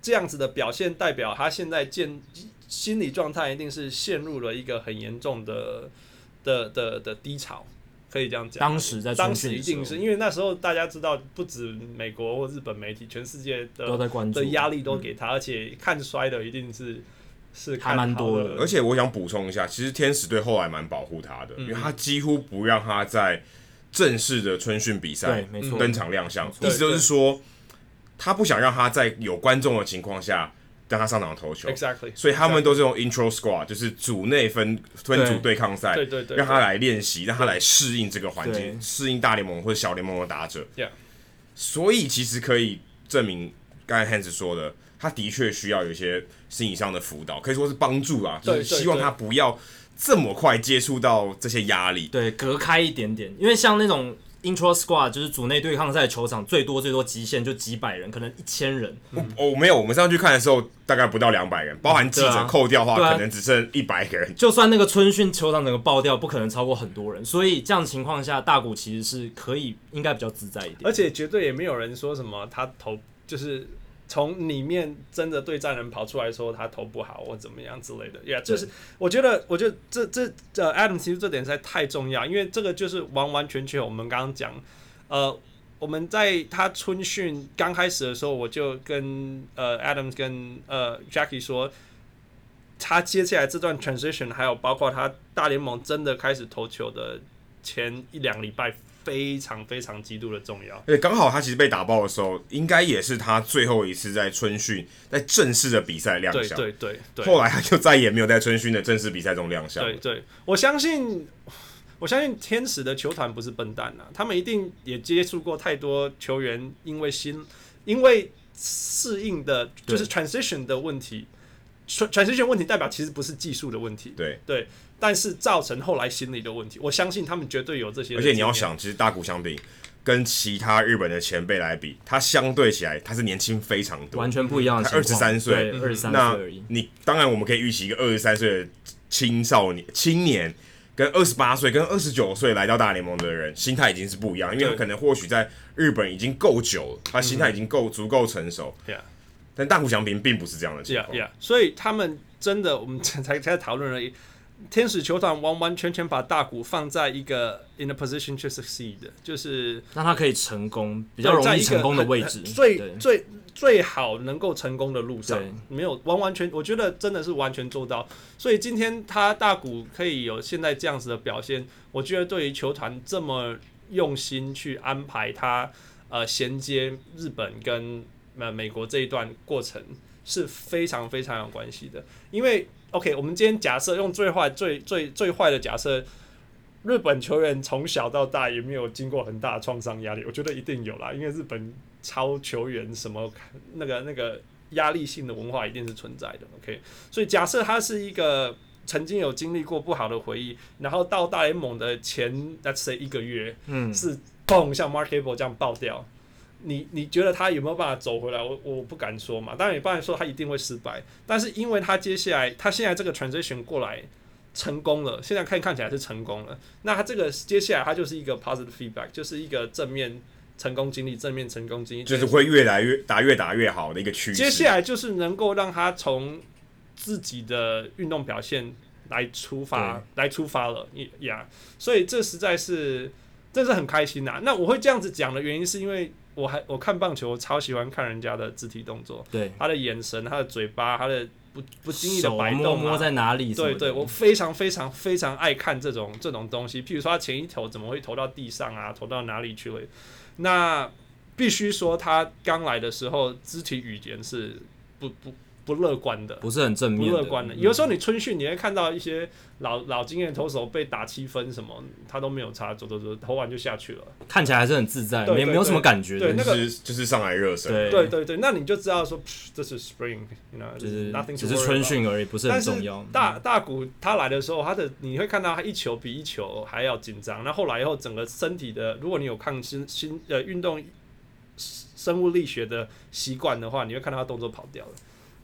这样子的表现，代表他现在建心理状态一定是陷入了一个很严重的。的的的低潮，可以这样讲。当时在当时一定是因为那时候大家知道，不止美国或日本媒体，全世界的都在关注的压力都给他，嗯、而且看衰的一定是是看还蛮多的。而且我想补充一下，其实天使队后来蛮保护他的，嗯、因为他几乎不让他在正式的春训比赛登场亮相，意思就是说，他不想让他在有观众的情况下。让他上场投球，Exactly，所以他们都是用 intro squad，就是组内分分组对抗赛，对对对，让他来练习，让他来适应这个环境，适应大联盟或者小联盟的打者。Yeah. 所以其实可以证明，刚才 Hans 说的，他的确需要有一些心理上的辅导，可以说是帮助啊，就是希望他不要这么快接触到这些压力，对，隔开一点点，因为像那种。Intro Squad 就是组内对抗赛球场最多最多极限就几百人，可能一千人。哦、嗯，没有，我们上去看的时候大概不到两百人，包含记者扣掉的话，可能只剩一百个人。就算那个春训球场整个爆掉，不可能超过很多人。所以这样情况下，大谷其实是可以应该比较自在一点，而且绝对也没有人说什么他投就是。从里面真的对战人跑出来说他投不好或怎么样之类的，呀、yeah，就是我觉得，我觉得这这呃，Adam 其实这点实在太重要，因为这个就是完完全全我们刚刚讲，呃，我们在他春训刚开始的时候，我就跟呃 Adam 跟呃 Jackie 说，他接下来这段 transition，还有包括他大联盟真的开始投球的前一两礼拜。非常非常极度的重要。而且，刚好他其实被打爆的时候，应该也是他最后一次在春训在正式的比赛亮相。对对对对。后来他就再也没有在春训的正式比赛中亮相。对对，我相信，我相信天使的球团不是笨蛋呐、啊，他们一定也接触过太多球员，因为新因为适应的，就是 transition 的问题。transition 问题代表其实不是技术的问题，对对，但是造成后来心理的问题。我相信他们绝对有这些。而且你要想，其实大谷翔平跟其他日本的前辈来比，他相对起来他是年轻非常多，完全不一样的。他二十三岁，二十三岁而已。你当然我们可以预期一个二十三岁的青少年、青年跟二十八岁、跟二十九岁来到大联盟的人，心态已经是不一样，因为他可能或许在日本已经够久了，他心态已经够足够成熟。对啊。但大谷翔平并不是这样的情况，yeah, yeah. 所以他们真的，我们才才在讨论而已。天使球团完完全全把大谷放在一个 in a position to succeed，就是让他可以成功，比较容易成功的位置，最最最好能够成功的路上，没有完完全，我觉得真的是完全做到。所以今天他大谷可以有现在这样子的表现，我觉得对于球团这么用心去安排他，呃，衔接日本跟。呃美国这一段过程是非常非常有关系的，因为 OK，我们今天假设用最坏、最最最坏的假设，日本球员从小到大也没有经过很大的创伤压力，我觉得一定有啦，因为日本超球员什么那个那个压力性的文化一定是存在的。OK，所以假设他是一个曾经有经历过不好的回忆，然后到大联盟的前 Let's say 一个月，嗯，是砰像 Mark Abel 这样爆掉。你你觉得他有没有办法走回来？我我不敢说嘛，当然也不敢说他一定会失败。但是因为他接下来他现在这个 transition 过来成功了，现在看看起来是成功了。那他这个接下来他就是一个 positive feedback，就是一个正面成功经历，正面成功经历，就是会越来越打越打越好的一个趋势。接下来就是能够让他从自己的运动表现来出发，来出发了，呀、yeah，所以这实在是真是很开心呐、啊。那我会这样子讲的原因是因为。我还我看棒球，我超喜欢看人家的肢体动作，对他的眼神、他的嘴巴、他的不不经意的摆动、啊，摸，摸在哪里？对对，我非常非常非常爱看这种这种东西。譬如说，他前一投怎么会投到地上啊？投到哪里去了？那必须说，他刚来的时候，肢体语言是不不。不乐观的，不是很正面，不乐观的。有时候你春训，你会看到一些老老经验投手被打七分什么，他都没有差，走走走，投完就下去了，看起来还是很自在，没没有什么感觉。对，那个就是上来热身。对对对，那你就知道说这是 spring，you know，就是 nothing，只是春训而已，不是很重要。大大谷他来的时候，他的你会看到他一球比一球还要紧张。那后来以后，整个身体的，如果你有抗心心呃运动生物力学的习惯的话，你会看到他动作跑掉了。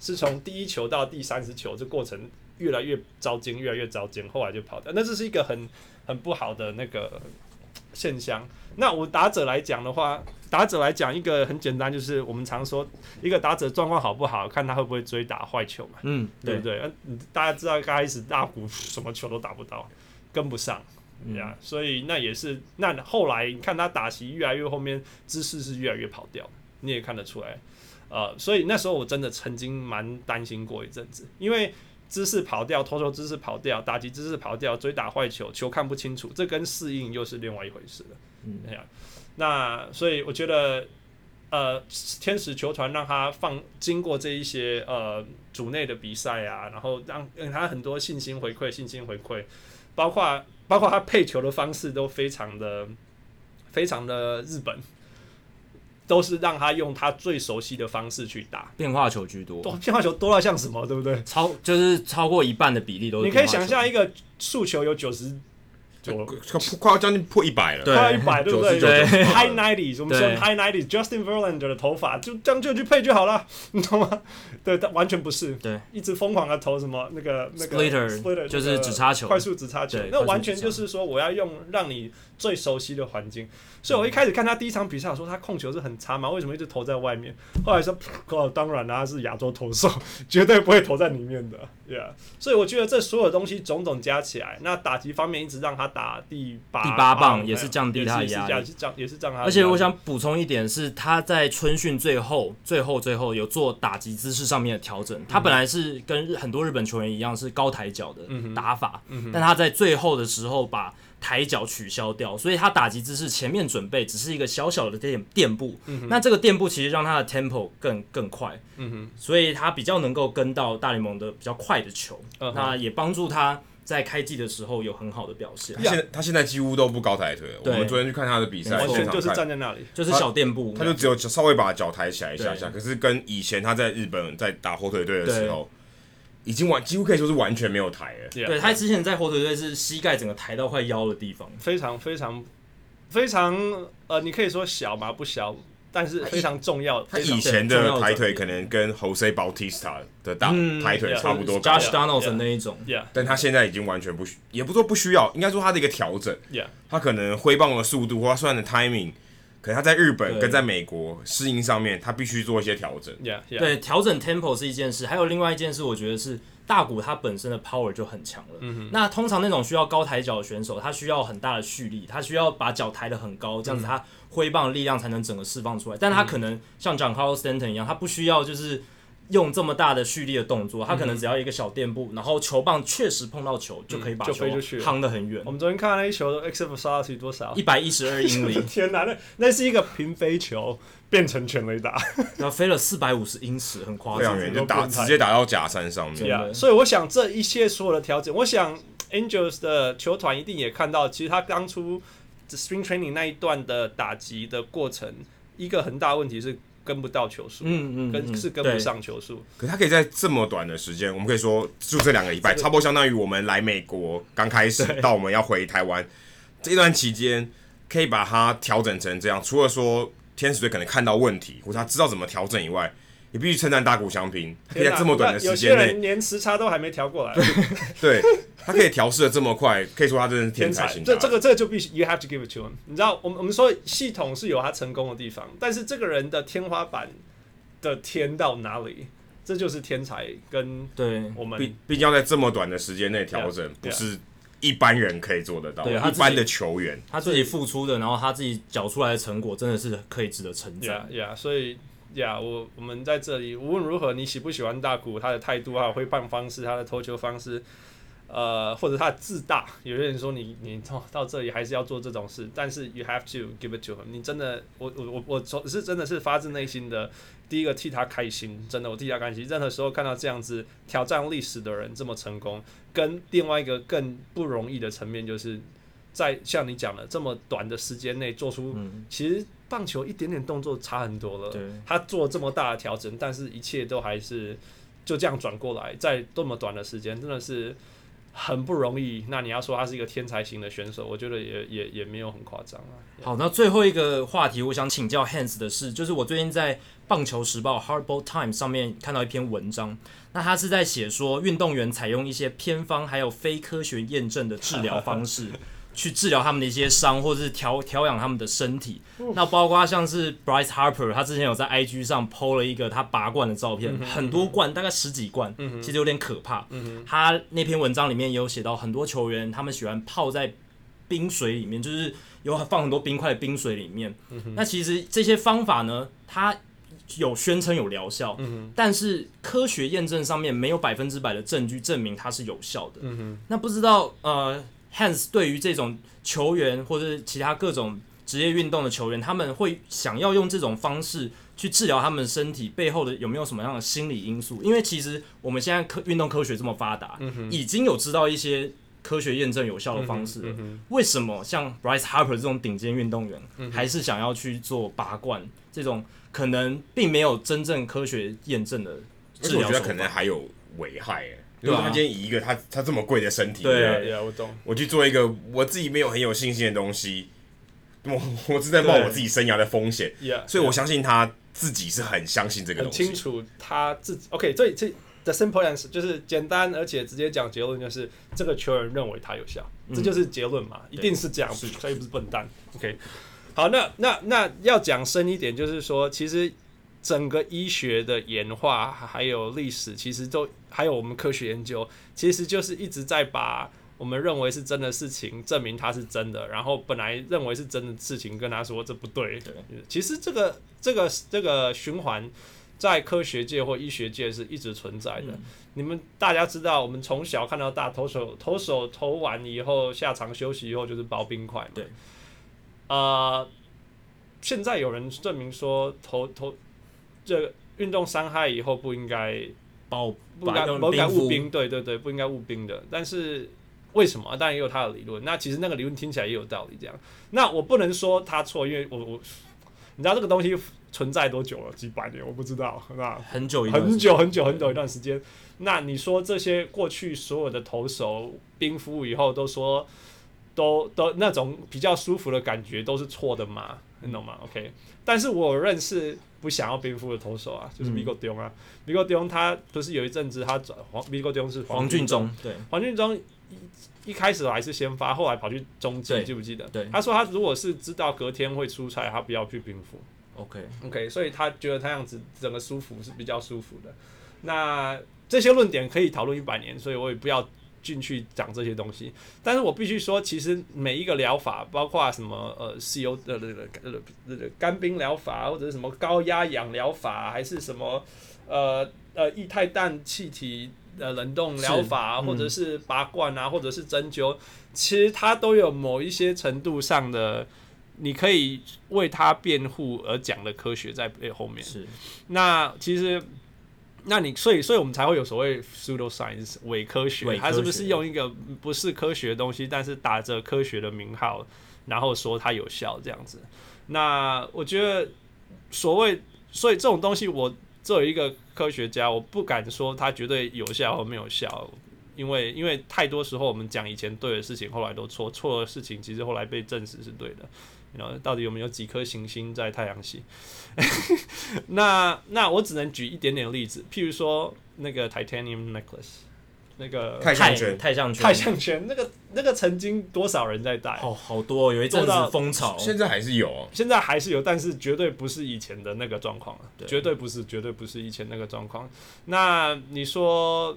是从第一球到第三十球，这过程越来越糟践，越来越糟践，后来就跑掉。那这是一个很很不好的那个现象。那我打者来讲的话，打者来讲一个很简单，就是我们常说一个打者状况好不好，看他会不会追打坏球嘛。嗯，对不对？嗯，大家知道刚开始大谷什么球都打不到，跟不上，对啊。所以那也是那后来你看他打席越来越后面，姿势是越来越跑掉，你也看得出来。呃，所以那时候我真的曾经蛮担心过一阵子，因为姿势跑掉，投球姿势跑掉，打击姿势跑掉，追打坏球，球看不清楚，这跟适应又是另外一回事了。嗯，这样，那所以我觉得，呃，天使球团让他放经过这一些呃组内的比赛啊，然后让让他很多信心回馈，信心回馈，包括包括他配球的方式都非常的非常的日本。都是让他用他最熟悉的方式去打，变化球居多，变化球多到像什么，对不对？超就是超过一半的比例都是。你可以想象一个速球有九十。快要将近破一百了，快要一百，对不对？(laughs) High nineties，我们说 High nineties，Justin Verlander 的头发就这样就去配就好了，(laughs) 你懂吗？对，他完全不是，对，一直疯狂的投什么那个那个 Splitter，就是直插球，快速直插球，那完全就是说我要用让你最熟悉的环境。所以我一开始看他第一场比赛，我说他控球是很差嘛，为什么一直投在外面？后来说，哦，当然啦，他是亚洲投手，绝对不会投在里面的。Yeah，所以我觉得这所有东西种种加起来，那打击方面一直让他打第八第八棒，也是降低他的压力，也是降也是降他。而且我想补充一点是，他在春训最后、最后、最后有做打击姿势上面的调整。他本来是跟很多日本球员一样是高抬脚的打法，但他在最后的时候把抬脚取消掉，所以他打击姿势前面准备只是一个小小的垫垫步。那这个垫步其实让他的 tempo 更更快，所以他比较能够跟到大联盟的比较快的球，那也帮助他在开季的时候有很好的表现。他现在他现在几乎都不高抬腿。我们昨天去看他的比赛，完全就是站在那里，就是小垫步，他就只有稍微把脚抬起来一下下。可是跟以前他在日本在打火腿队的时候，已经完几乎可以说是完全没有抬了。对，他之前在火腿队是膝盖整个抬到快腰的地方，非常非常非常呃，你可以说小嘛，不小。但是非常重要。他以前的抬腿可能跟 Jose Bautista 的大抬腿差不多，Josh Donaldson 那一种。但他现在已经完全不需，也不说不需要，应该说他的一个调整。他可能挥棒的速度或他算的 timing，可能他在日本跟在美国适应上面，他必须做一些调整。对，调整 tempo 是一件事，还有另外一件事，我觉得是。大谷他本身的 power 就很强了，嗯、哼那通常那种需要高抬脚的选手，他需要很大的蓄力，他需要把脚抬得很高，这样子他挥棒的力量才能整个释放出来。但他可能像 John Carlos Stanton 一样，他不需要就是。用这么大的蓄力的动作，他可能只要一个小垫步，然后球棒确实碰到球，就可以把球夯得很远。我们昨天看那一球，exit velocity 多少？一百一十二英里！天哪，那那是一个平飞球变成全垒打，然后飞了四百五十英尺，很夸张，就打直接打到假山上面。Yeah, 所以我想这一切所有的调整，我想 Angels 的球团一定也看到，其实他当初 spring training 那一段的打击的过程，一个很大问题是。跟不到球速，嗯嗯，跟是跟不上球速。可是他可以在这么短的时间，我们可以说就这两个礼拜，差不多相当于我们来美国刚开始到我们要回台湾这一段期间，可以把它调整成这样。除了说天使队可能看到问题，或者他知道怎么调整以外。你必须称赞大谷翔平，可以在这么短的时间内，连时差都还没调过来。(laughs) 对，他可以调试的这么快，可以说他真的是天才型。这这个这个就必须，you have to give it to him。你知道，我们我们说系统是有他成功的地方，但是这个人的天花板的天到哪里，这就是天才跟对我们。毕毕竟要在这么短的时间内调整，不是一般人可以做得到。对，一般的球员他自己付出的，然后他自己缴出来的成果，真的是可以值得称赞。呀呀，所以。呀，yeah, 我我们在这里无论如何，你喜不喜欢大谷他的态度还有挥棒方式，他的投球方式，呃，或者他的自大，有些人说你你到到这里还是要做这种事，但是 you have to give it to him。你真的，我我我我从是真的是发自内心的，第一个替他开心，真的我替他开心。任何时候看到这样子挑战历史的人这么成功，跟另外一个更不容易的层面，就是在像你讲的这么短的时间内做出，嗯、其实。棒球一点点动作差很多了，对他做这么大的调整，但是一切都还是就这样转过来，在这么短的时间，真的是很不容易。那你要说他是一个天才型的选手，我觉得也也也没有很夸张啊。好，那最后一个话题，我想请教 Hans 的是，就是我最近在棒球时报 Hardball Time 上面看到一篇文章，那他是在写说运动员采用一些偏方还有非科学验证的治疗方式。(laughs) 去治疗他们的一些伤，或者是调调养他们的身体。那包括像是 Bryce Harper，他之前有在 IG 上 PO 了一个他拔罐的照片，嗯、哼很多罐，大概十几罐，嗯、其实有点可怕。嗯、他那篇文章里面也有写到，很多球员他们喜欢泡在冰水里面，就是有放很多冰块的冰水里面。嗯、那其实这些方法呢，它有宣称有疗效，嗯、但是科学验证上面没有百分之百的证据证明它是有效的。嗯、那不知道呃。Hans 对于这种球员或者是其他各种职业运动的球员，他们会想要用这种方式去治疗他们身体背后的有没有什么样的心理因素？因为其实我们现在科运动科学这么发达，嗯、已经有知道一些科学验证有效的方式了。嗯嗯、为什么像 Bryce Harper 这种顶尖运动员，嗯、还是想要去做拔罐这种可能并没有真正科学验证的治疗？我觉得可能还有危害。如果他今天以一个他他这么贵的身体，对啊，我懂。我去做一个我自己没有很有信心的东西，我我是在冒我自己生涯的风险，所以我相信他自己是很相信这个东西，很清楚他自己。OK，这这 the simple answer 就是简单而且直接讲结论，就是这个球员认为他有效，这就是结论嘛，一定是这样，所以不是笨蛋。OK，好，那那那要讲深一点，就是说其实。整个医学的演化还有历史，其实都还有我们科学研究，其实就是一直在把我们认为是真的事情证明它是真的，然后本来认为是真的事情跟他说这不对。对，其实这个这个这个循环在科学界或医学界是一直存在的。嗯、你们大家知道，我们从小看到大，投手投手投完以后下场休息以后就是包冰块嘛。对，呃。现在有人证明说投投这个运动伤害以后不应该包不应该不应该误冰，对对对，不应该误冰的。但是为什么？当然也有他的理论。那其实那个理论听起来也有道理。这样，那我不能说他错，因为我我你知道这个东西存在多久了？几百年？我不知道，那？很久很久很久很久一段时间。那你说这些过去所有的投手冰敷以后都说都都那种比较舒服的感觉都是错的吗？你懂吗？OK，但是我认识不想要冰敷的投手啊，就是米戈东啊，米戈东他不是有一阵子他转黄米戈东是黄俊忠，对，黄俊忠一一开始还是先发，后来跑去中继，记不记得？对，他说他如果是知道隔天会出差，他不要去冰敷。OK OK，所以他觉得他样子整个舒服是比较舒服的。那这些论点可以讨论一百年，所以我也不要。进去讲这些东西，但是我必须说，其实每一个疗法，包括什么呃，CO 的那个干冰疗法，或者是什么高压氧疗法，还是什么呃呃液态氮气体的冷冻疗法，嗯、或者是拔罐啊，或者是针灸，其实它都有某一些程度上的，你可以为它辩护而讲的科学在背后面。是，那其实。那你所以所以我们才会有所谓 pseudoscience 伪科学，伪科学，它是不是用一个不是科学的东西，但是打着科学的名号，然后说它有效这样子？那我觉得所谓所以这种东西，我作为一个科学家，我不敢说它绝对有效或没有效，因为因为太多时候我们讲以前对的事情，后来都错，错的事情其实后来被证实是对的。然后到底有没有几颗行星在太阳系？(laughs) 那那我只能举一点点例子，譬如说那个 titanium necklace，那个太阳圈，太阳圈，太阳圈，那个那个曾经多少人在戴？哦，好多，有一阵子风潮，现在还是有，现在还是有，但是绝对不是以前的那个状况了，对绝对不是，绝对不是以前那个状况。那你说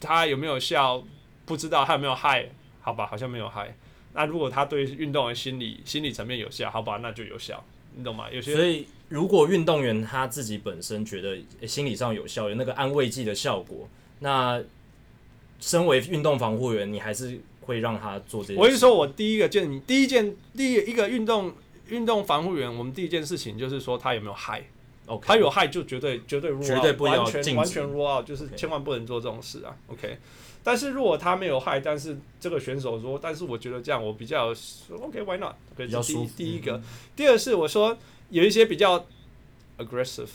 它有没有效？不知道它有没有害？好吧，好像没有害。那如果他对运动员心理心理层面有效，好吧，那就有效，你懂吗？有些所以如果运动员他自己本身觉得心理上有效，有那个安慰剂的效果，那身为运动防护员，你还是会让他做这件事。我是说，我第一个件，第一件，第一一个运动运动防护员，我们第一件事情就是说他有没有害，OK，他有害就绝对绝对 rule out，绝对不要完全完全 rule out，就是千万不能做这种事啊，OK。但是如果他没有害，但是这个选手说，但是我觉得这样我比较 OK，Why not？比较舒服。第一个，第二是我说有一些比较 aggressive，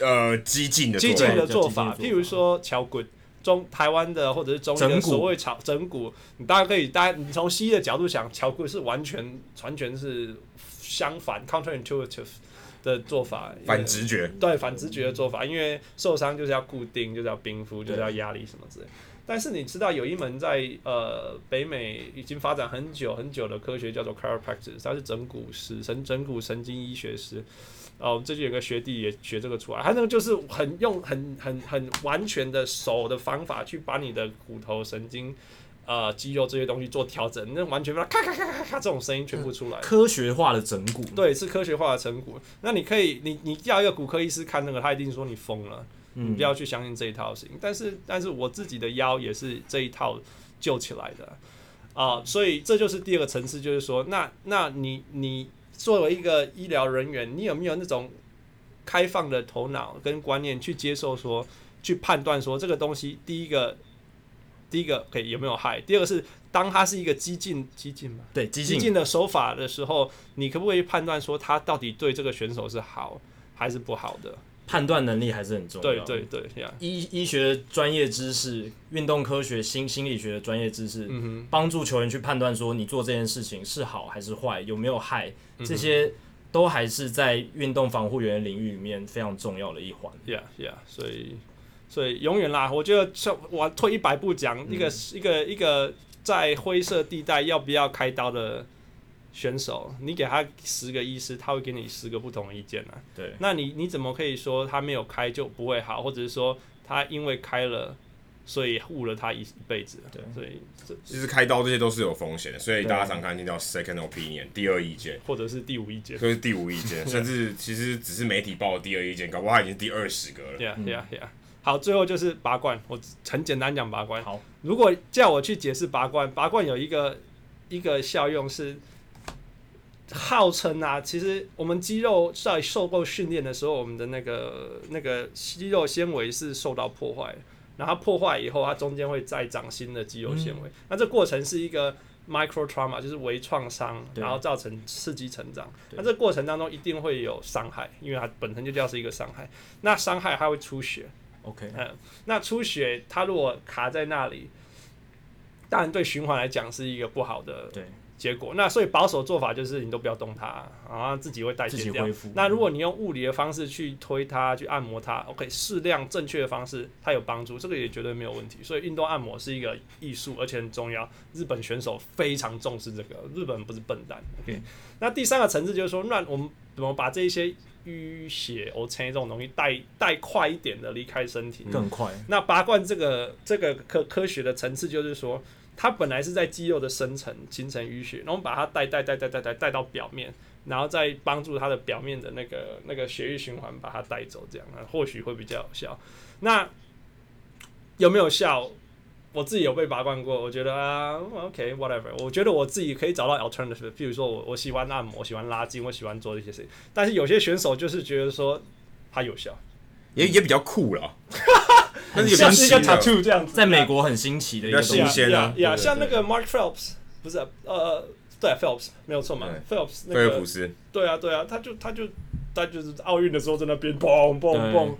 呃，激进的激进的做法，譬如说敲骨中台湾的或者是中医的所谓炒整骨，你大家可以，大家你从西医的角度想，敲骨是完全完全是相反 counterintuitive 的做法，反直觉，对，反直觉的做法，因为受伤就是要固定，就是要冰敷，就是要压力什么之类。但是你知道有一门在呃北美已经发展很久很久的科学叫做 chiropractic，它是整骨师神整骨神经医学师。哦，最近有个学弟也学这个出来，他那个就是很用很很很完全的手的方法去把你的骨头神经呃肌肉这些东西做调整，那完全把咔咔咔咔咔这种声音全部出来。科学化的整骨，对，是科学化的整骨。那你可以，你你叫一个骨科医师看那个，他一定说你疯了。你不要去相信这一套事情，但是但是我自己的腰也是这一套救起来的。啊，呃，所以这就是第二个层次，就是说，那那你你作为一个医疗人员，你有没有那种开放的头脑跟观念去接受说，去判断说这个东西，第一个第一个可以有没有害，第二个是当它是一个激进激进嘛，对激进。的手法的时候，你可不可以判断说他到底对这个选手是好还是不好的？判断能力还是很重要。对对对，医医学专业知识、运动科学、心心理学的专业知识，帮助球员去判断说你做这件事情是好还是坏，有没有害，这些都还是在运动防护员领域里面非常重要的一环。Yeah yeah，所以所以永远啦，我觉得我退一百步讲，一个一个一个在灰色地带要不要开刀的选手，你给他十个医师，他会给你十个不同的意见啊。对，那你你怎么可以说他没有开就不会好，或者是说他因为开了？所以误了他一一辈子。对，所以其实开刀这些都是有风险的，所以大家常看听到 second opinion 第二意见，或者是第五意见，就是第五意见，(laughs) 甚至其实只是媒体报的第二意见，搞不好他已经第二十个了。对呀对呀对呀。好，最后就是拔罐，我很简单讲拔罐。好，如果叫我去解释拔罐，拔罐有一个一个效用是，号称啊，其实我们肌肉在受够训练的时候，我们的那个那个肌肉纤维是受到破坏。然后破坏以后，它中间会再长新的肌肉纤维。嗯、那这过程是一个 micro trauma，就是微创伤，然后造成刺激成长。那这过程当中一定会有伤害，因为它本身就叫是一个伤害。那伤害它会出血。OK，嗯，那出血它如果卡在那里，当然对循环来讲是一个不好的。对。结果，那所以保守做法就是你都不要动它，然后自己会代谢掉。那如果你用物理的方式去推它、去按摩它，OK，适量正确的方式，它有帮助，这个也绝对没有问题。所以运动按摩是一个艺术，而且很重要。日本选手非常重视这个，日本不是笨蛋。OK，那第三个层次就是说，那我们怎么把这一些淤血、O C 这种东西带带快一点的离开身体，更快？那拔罐这个这个科科学的层次就是说。它本来是在肌肉的深层形成淤血，然后把它带带带带带带带到表面，然后再帮助它的表面的那个那个血液循环把它带走，这样啊，或许会比较有效。那有没有效？我自己有被拔罐过，我觉得啊，OK whatever，我觉得我自己可以找到 alternative，比如说我我喜欢按摩，喜欢拉筋，我喜欢做这些事情。但是有些选手就是觉得说它有效，也也比较酷了。很像是一个 tattoo 这样子，在美国很新奇的一个东西。啊，呀，像那个 Mark Phelps 不是呃，对 Phelps 没有错嘛，Phelps 那个菲尔普斯，对啊对啊，他就他就他就是奥运的时候在那边嘣嘣嘣，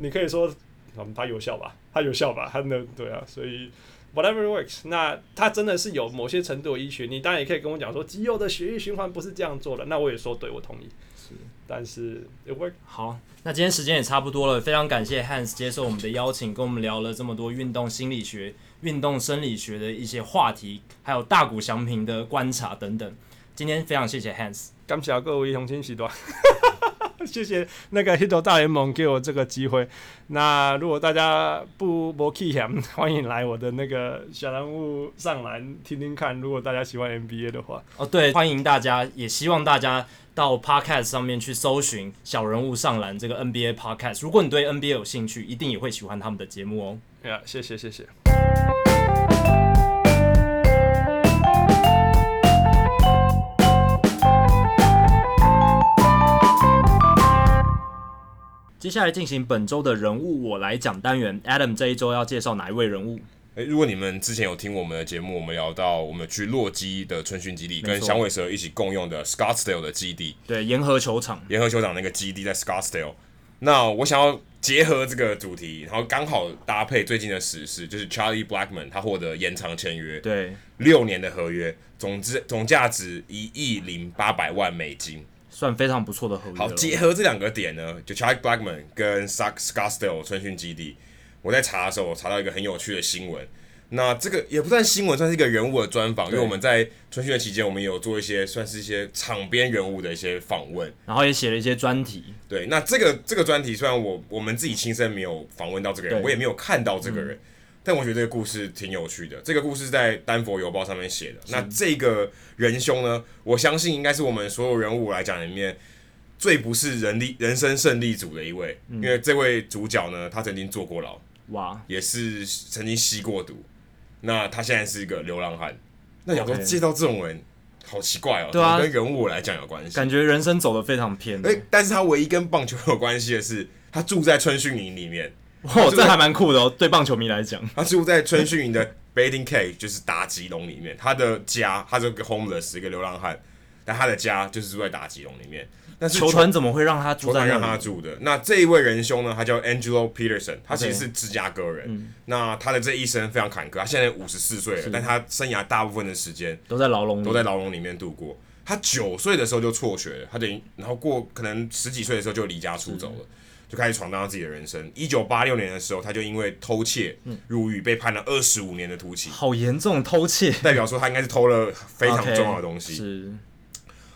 你可以说嗯他有效吧，他有效吧，他能对啊，所以 whatever works，那他真的是有某些程度的医学，你当然也可以跟我讲说肌肉的血液循环不是这样做的，那我也说对，我同意。是，但是 it work 好，那今天时间也差不多了，非常感谢 Hans 接受我们的邀请，跟我们聊了这么多运动心理学、运动生理学的一些话题，还有大谷翔平的观察等等。今天非常谢谢 Hans，感谢各位雄心时段。(laughs) 谢谢那个 Hito 大联盟给我这个机会。那如果大家不不气嫌，(laughs) 欢迎来我的那个小人物上篮听听看。如果大家喜欢 NBA 的话，哦对，欢迎大家，也希望大家到 Podcast 上面去搜寻小人物上篮这个 NBA Podcast。如果你对 NBA 有兴趣，一定也会喜欢他们的节目哦。对啊，谢谢谢谢。接下来进行本周的人物我来讲单元，Adam 这一周要介绍哪一位人物？诶，如果你们之前有听我们的节目，我们聊到我们去洛基的春训基地，跟响尾蛇一起共用的 Scottsdale 的基地，对，沿河球场，沿河球场那个基地在 Scottsdale。那我想要结合这个主题，然后刚好搭配最近的时事，就是 Charlie Blackman 他获得延长签约，对，六年的合约，总之总价值一亿零八百万美金。算非常不错的合约。好，结合这两个点呢，就 Charlie Blackman 跟 Scottsdale 春训基地，我在查的时候，我查到一个很有趣的新闻。那这个也不算新闻，算是一个人物的专访，因为我们在春训的期间，我们有做一些算是一些场边人物的一些访问，然后也写了一些专题。对，那这个这个专题虽然我我们自己亲身没有访问到这个人，我也没有看到这个人。嗯但我觉得这个故事挺有趣的。这个故事在丹佛邮报上面写的。那这个仁兄呢，我相信应该是我们所有人物来讲里面最不是人力人生胜利组的一位，因为这位主角呢，他曾经坐过牢，哇，也是曾经吸过毒。那他现在是一个流浪汉。那有时候接到这种人，好奇怪哦。对啊，跟人物来讲有关系，感觉人生走得非常偏。诶，但是他唯一跟棒球有关系的是，他住在春训营里面。(laughs) 哦，这还蛮酷的哦，对棒球迷来讲。他住在春训营的 bathing cage，就是打击笼里面。他的家，他是个 homeless，一个流浪汉，但他的家就是住在打击笼里面。但是球团怎么会让他住在那里？球团让他住的。那这一位仁兄呢？他叫 Angelo Peterson，他其实是芝加哥人。那他的这一生非常坎坷，他现在五十四岁了，但他生涯大部分的时间都在牢笼，都在牢笼里面度过。他九岁的时候就辍学了，他等于然后过可能十几岁的时候就离家出走了。就开始闯荡他自己的人生。一九八六年的时候，他就因为偷窃入狱，被判了二十五年的徒刑。好严重，偷窃，代表说他应该是偷了非常重要的东西。Okay, 是，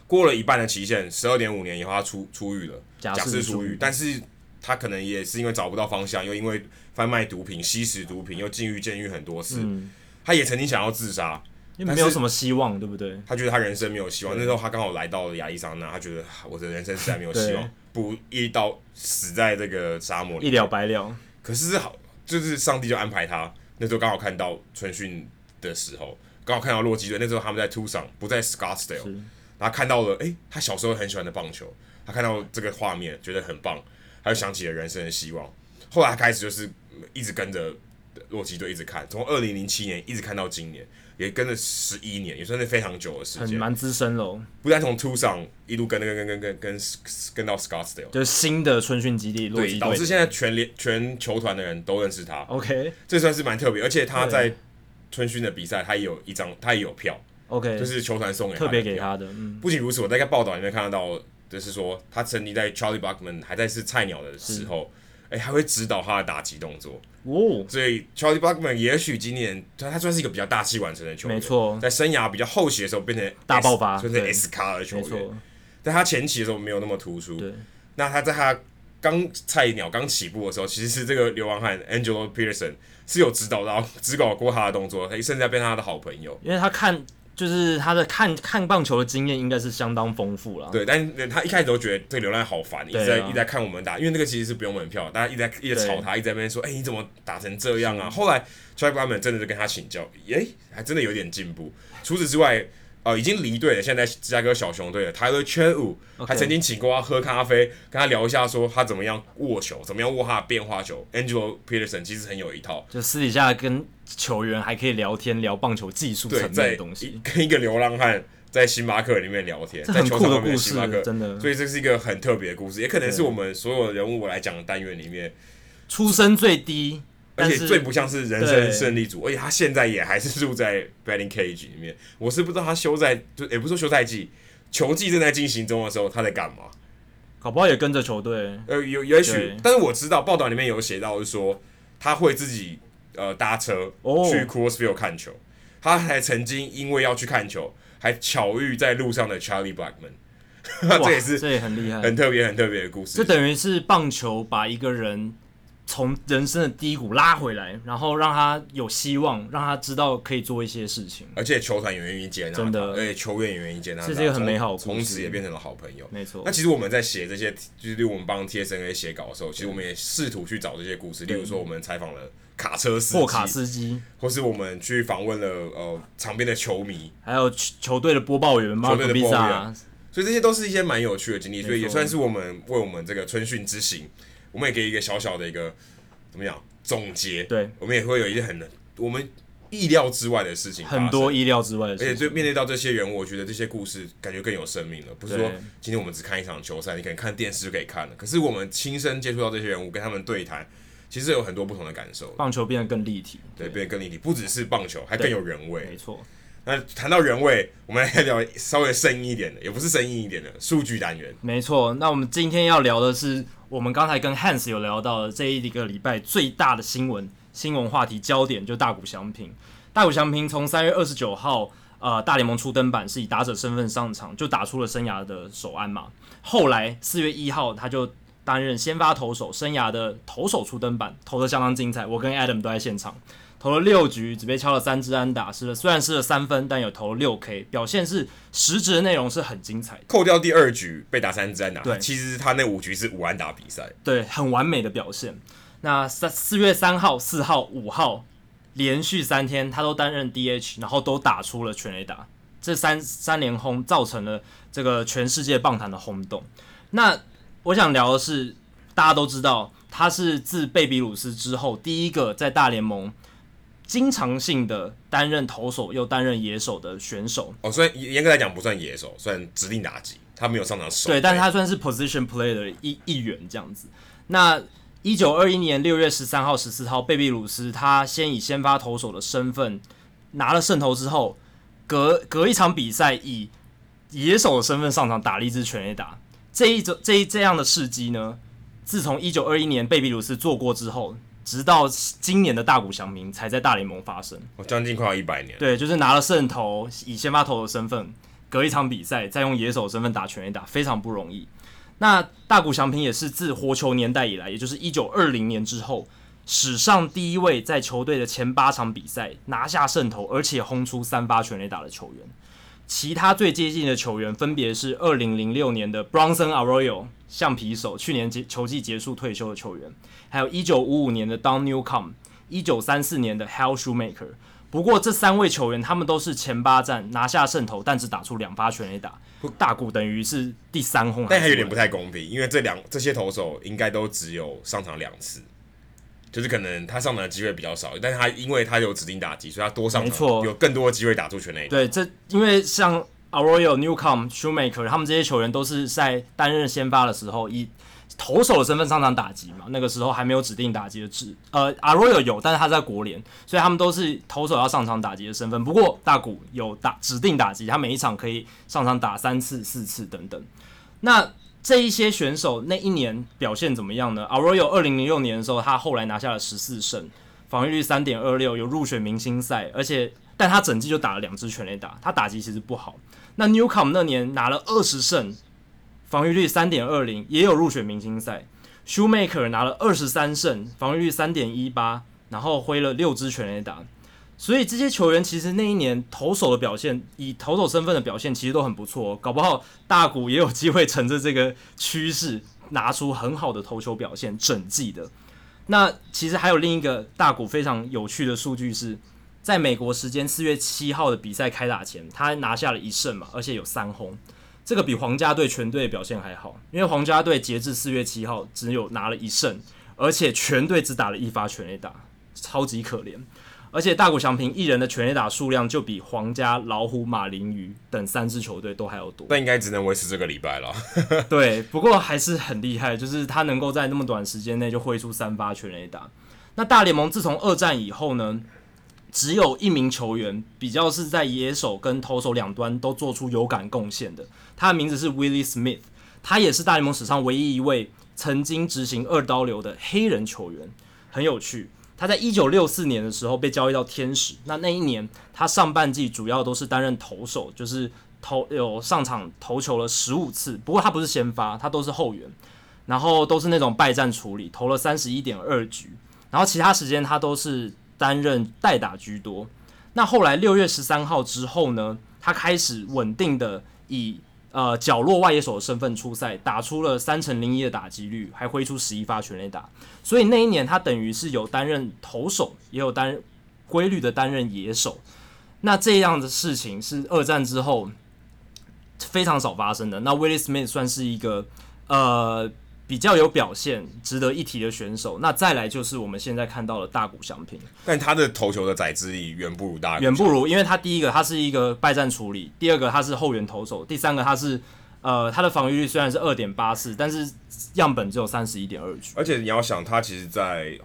过了一半的期限，十二点五年以后他出出狱了，假释出狱，但是他可能也是因为找不到方向，又因为贩卖毒品、吸食毒品，又进狱监狱很多次，嗯、他也曾经想要自杀，因为没有什么希望，对不对？他觉得他人生没有希望。那时候他刚好来到了亚利桑那，他觉得我的人生实在没有希望，不一刀死在这个沙漠里，一了百了。可是好，就是上帝就安排他，那时候刚好看到春训的时候，刚好看到洛基队，那时候他们在 Tucson，不在 Scottsdale。他看到了，诶、欸，他小时候很喜欢的棒球，他看到这个画面，觉得很棒，他就想起了人生的希望。后来他开始就是一直跟着洛基队一直看，从二零零七年一直看到今年，也跟了十一年，也算是非常久的时间，蛮资深喽。不但从 Tucson 一路跟跟跟跟跟跟跟到 Scottsdale，就是新的春训基地，对，导致现在全连全球团的人都认识他。OK，这算是蛮特别，而且他在春训的比赛，他也有一张，他也有票。OK，就是球团送给他特别给他的。嗯，不仅如此，我在看报道里面看得到，就是说他曾经在 Charlie Buckman 还在是菜鸟的时候，哎，还会指导他的打击动作。哦，所以 Charlie Blackman 也许今年他他算是一个比较大器晚成的球员，没错，在生涯比较后期的时候变成大爆发，变成 S 卡的球员。在他前期的时候没有那么突出。对，那他在他刚菜鸟刚起步的时候，其实是这个流浪汉 Angelo Peterson 是有指导到指导过他的动作，他甚至变成他的好朋友，因为他看。就是他的看看棒球的经验应该是相当丰富了。对，但是他一开始都觉得这个流浪好烦，啊、一直在一直在看我们打，因为那个其实是不用门票，大家一直在一直吵他，一直在那边说：“哎、欸，你怎么打成这样啊？”后来 Charlie Blackmon 真的就跟他请教，哎、欸，还真的有点进步。除此之外。哦，已经离队了。现在在芝加哥小熊队了。Tyler Chatwood 还曾经请过他喝咖啡，跟他聊一下，说他怎么样握球，怎么样握他的变化球。Angelo Peterson 其实很有一套，就私底下跟球员还可以聊天，聊棒球技术层面的东西。跟一个流浪汉在星巴克里面聊天，在球场的星巴克，真的。所以这是一个很特别的故事，也可能是我们所有人物来讲的单元里面出身最低。而且最不像是人生胜利组，而且他现在也还是住在 batting cage 里面。我是不知道他休赛，就也不是说休赛季，球季正在进行中的时候他在干嘛？搞不好也跟着球队。呃，有也许，但是我知道报道里面有写到是说他会自己呃搭车去 Coors Field 看球。Oh. 他还曾经因为要去看球，还巧遇在路上的 Charlie Blackman。(laughs) 这也是这也很厉害，很特别很特别的故事。这等于是棒球把一个人。从人生的低谷拉回来，然后让他有希望，让他知道可以做一些事情。而且球团也愿意接纳他，真的，而且球员也愿意接纳是一个很美好的。从此也变成了好朋友。没错。那其实我们在写这些，就是我们帮 TSNA 写稿的时候，其实我们也试图去找这些故事。例如说，我们采访了卡车司机、货卡司机，或是我们去访问了呃场边的球迷，还有球队的播报员、球队的播报员。所以这些都是一些蛮有趣的经历，所以也算是我们为我们这个春训之行，我们也给一个小小的一个。怎么讲总结？对，我们也会有一些很我们意料之外的事情，很多意料之外的事情。而且就面对到这些人物，我觉得这些故事感觉更有生命了。不是说今天我们只看一场球赛，你可能看电视就可以看了。可是我们亲身接触到这些人物，跟他们对谈，其实有很多不同的感受。棒球变得更立体，对，变得更立体，不只是棒球，还更有人味。没错。那谈到人味，我们来聊稍微生硬一点的，也不是生硬一点的数据单元。没错。那我们今天要聊的是。我们刚才跟 Hans 有聊到的这一个礼拜最大的新闻新闻话题焦点，就大谷翔平。大谷翔平从三月二十九号，呃，大联盟初登板是以打者身份上场，就打出了生涯的首安嘛。后来四月一号，他就担任先发投手，生涯的投手初登板，投得相当精彩。我跟 Adam 都在现场。投了六局，只被敲了三支安打，失了虽然失了三分，但有投了六 K，表现是实质的内容是很精彩的。扣掉第二局被打三支安打，对，其实他那五局是五安打比赛，对，很完美的表现。那三四月三号、四号、五号连续三天，他都担任 DH，然后都打出了全垒打，这三三连轰造成了这个全世界棒坛的轰动。那我想聊的是，大家都知道他是自贝比鲁斯之后第一个在大联盟。经常性的担任投手又担任野手的选手哦，所以严格来讲不算野手，算指定打击，他没有上场守。对，但是他算是 position player 的一一员这样子。那一九二一年六月十三号、十四号，贝比鲁斯他先以先发投手的身份拿了胜投之后，隔隔一场比赛以野手的身份上场打了一支全垒打。这一种这一这样的事迹呢，自从一九二一年贝比鲁斯做过之后。直到今年的大谷翔平才在大联盟发生，哦，将近快要一百年。对，就是拿了胜投，以先发投的身份隔一场比赛再用野手身份打全垒打，非常不容易。那大谷翔平也是自活球年代以来，也就是一九二零年之后，史上第一位在球队的前八场比赛拿下胜投，而且轰出三发全垒打的球员。其他最接近的球员分别是二零零六年的 Bronson Arroyo 橡皮手，去年结球季结束退休的球员，还有一九五五年的 Don Newcombe，一九三四年的 Hal Shoemaker。不过这三位球员他们都是前八战拿下胜投，但只打出两发全垒打。大谷等于是第三轰，但还有点不太公平，因为这两这些投手应该都只有上场两次，就是可能他上场的机会比较少，但是他因为他有指定打击，所以他多上场，有更多的机会打出全垒打。对，这因为像 Arroyo、Newcomb、Shoemaker 他们这些球员都是在担任先发的时候以。投手的身份上场打击嘛，那个时候还没有指定打击的制，呃，Arroyo 有，但是他在国联，所以他们都是投手要上场打击的身份。不过大谷有打指定打击，他每一场可以上场打三次、四次等等。那这一些选手那一年表现怎么样呢？Arroyo 二零零六年的时候，他后来拿下了十四胜，防御率三点二六，有入选明星赛，而且但他整季就打了两支全垒打，他打击其实不好。那 Newcom 那年拿了二十胜。防御率三点二零，也有入选明星赛。Shoemaker 拿了二十三胜，防御率三点一八，然后挥了六支全垒打。所以这些球员其实那一年投手的表现，以投手身份的表现，其实都很不错。搞不好大谷也有机会乘着这个趋势，拿出很好的投球表现，整季的。那其实还有另一个大谷非常有趣的数据是，在美国时间四月七号的比赛开打前，他拿下了一胜嘛，而且有三轰。这个比皇家队全队表现还好，因为皇家队截至四月七号只有拿了一胜，而且全队只打了一发全垒打，超级可怜。而且大谷翔平一人的全垒打数量就比皇家、老虎、马林鱼等三支球队都还要多。那应该只能维持这个礼拜了。(laughs) 对，不过还是很厉害，就是他能够在那么短时间内就挥出三发全垒打。那大联盟自从二战以后呢？只有一名球员比较是在野手跟投手两端都做出有感贡献的，他的名字是 Willie Smith，他也是大联盟史上唯一一位曾经执行二刀流的黑人球员，很有趣。他在一九六四年的时候被交易到天使，那那一年他上半季主要都是担任投手，就是投有上场投球了十五次，不过他不是先发，他都是后援，然后都是那种败战处理，投了三十一点二局，然后其他时间他都是。担任代打居多。那后来六月十三号之后呢，他开始稳定的以呃角落外野手的身份出赛，打出了三成零一的打击率，还挥出十一发全垒打。所以那一年他等于是有担任投手，也有担规律的担任野手。那这样的事情是二战之后非常少发生的。那 Willie Smith 算是一个呃。比较有表现、值得一提的选手，那再来就是我们现在看到的大谷翔平，但他的投球的载资力远不如大谷，远不如，因为他第一个他是一个败战处理，第二个他是后援投手，第三个他是呃他的防御率虽然是二点八四，但是样本只有三十一点二局，而且你要想他其实在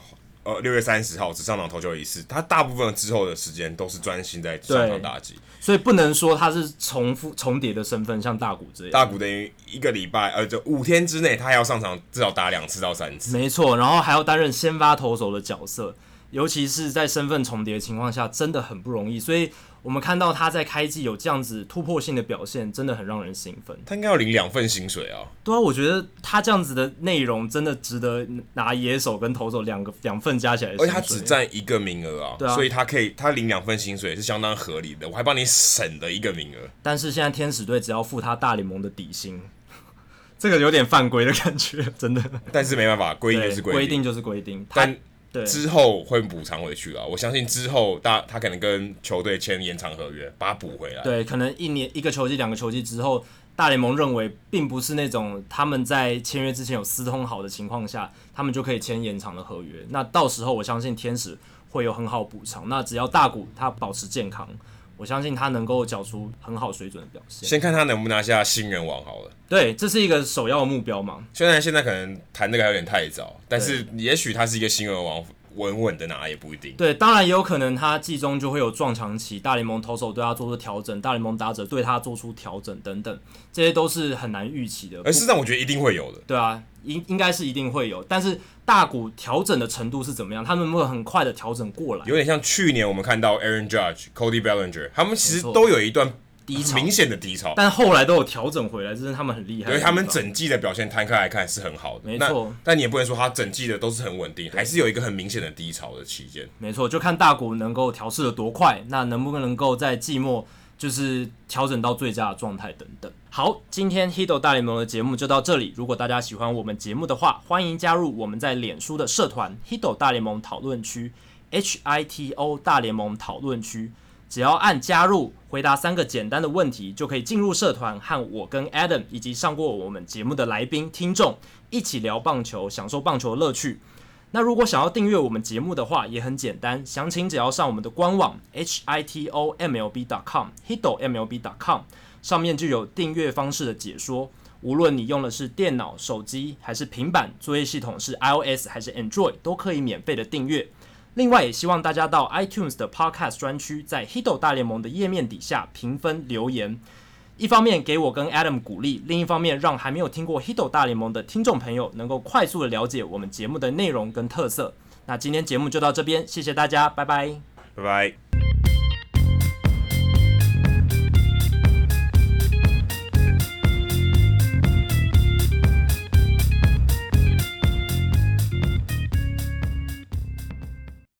呃六月三十号只上场投球一次，他大部分之后的时间都是专心在上场打击。所以不能说他是重复重叠的身份，像大谷这样。大谷等于一个礼拜，呃，就五天之内，他还要上场至少打两次到三次。没错，然后还要担任先发投手的角色，尤其是在身份重叠的情况下，真的很不容易。所以。我们看到他在开季有这样子突破性的表现，真的很让人兴奋。他应该要领两份薪水啊！对啊，我觉得他这样子的内容真的值得拿野手跟投手两个两份加起来。而且他只占一个名额啊，对啊，所以他可以他领两份薪水是相当合理的。我还帮你省了一个名额。但是现在天使队只要付他大联盟的底薪，(laughs) 这个有点犯规的感觉，真的。但是没办法，规定就是规定，规定就是规定。但对之后会补偿回去啊！我相信之后大他可能跟球队签延长合约，把它补回来。对，可能一年一个球季、两个球季之后，大联盟认为并不是那种他们在签约之前有私通好的情况下，他们就可以签延长的合约。那到时候我相信天使会有很好补偿。那只要大谷他保持健康。我相信他能够缴出很好水准的表现。先看他能不能拿下新人王好了。对，这是一个首要的目标嘛。虽然现在可能谈这个还有点太早，但是也许他是一个新人王，稳稳的拿也不一定。对，当然也有可能他季中就会有撞墙期，大联盟投手对他做出调整，大联盟打者对他做出调整等等，这些都是很难预期的。而事实上，我觉得一定会有的。对啊，应应该是一定会有，但是。大股调整的程度是怎么样？他们会很快的调整过来？有点像去年我们看到 Aaron Judge、Cody Bellinger，他们其实都有一段低潮，明显的低潮。但后来都有调整回来，这是他们很厉害。因为他们整季的表现摊开来看是很好的，没错。但你也不能说他整季的都是很稳定，还是有一个很明显的低潮的期间。没错，就看大股能够调试的多快，那能不能够在季末就是调整到最佳的状态等等。好，今天 Hito 大联盟的节目就到这里。如果大家喜欢我们节目的话，欢迎加入我们在脸书的社团 Hito 大联盟讨论区，H I T O 大联盟讨论区。只要按加入，回答三个简单的问题，就可以进入社团，和我跟 Adam 以及上过我们节目的来宾、听众一起聊棒球，享受棒球的乐趣。那如果想要订阅我们节目的话，也很简单，详情只要上我们的官网 h i t o m l b dot com hito m l b dot com，上面就有订阅方式的解说。无论你用的是电脑、手机还是平板，作业系统是 iOS 还是 Android，都可以免费的订阅。另外，也希望大家到 iTunes 的 Podcast 专区，在 Hito 大联盟的页面底下评分留言，一方面给我跟 Adam 鼓励，另一方面让还没有听过 Hito 大联盟的听众朋友能够快速的了解我们节目的内容跟特色。那今天节目就到这边，谢谢大家，拜拜，拜拜。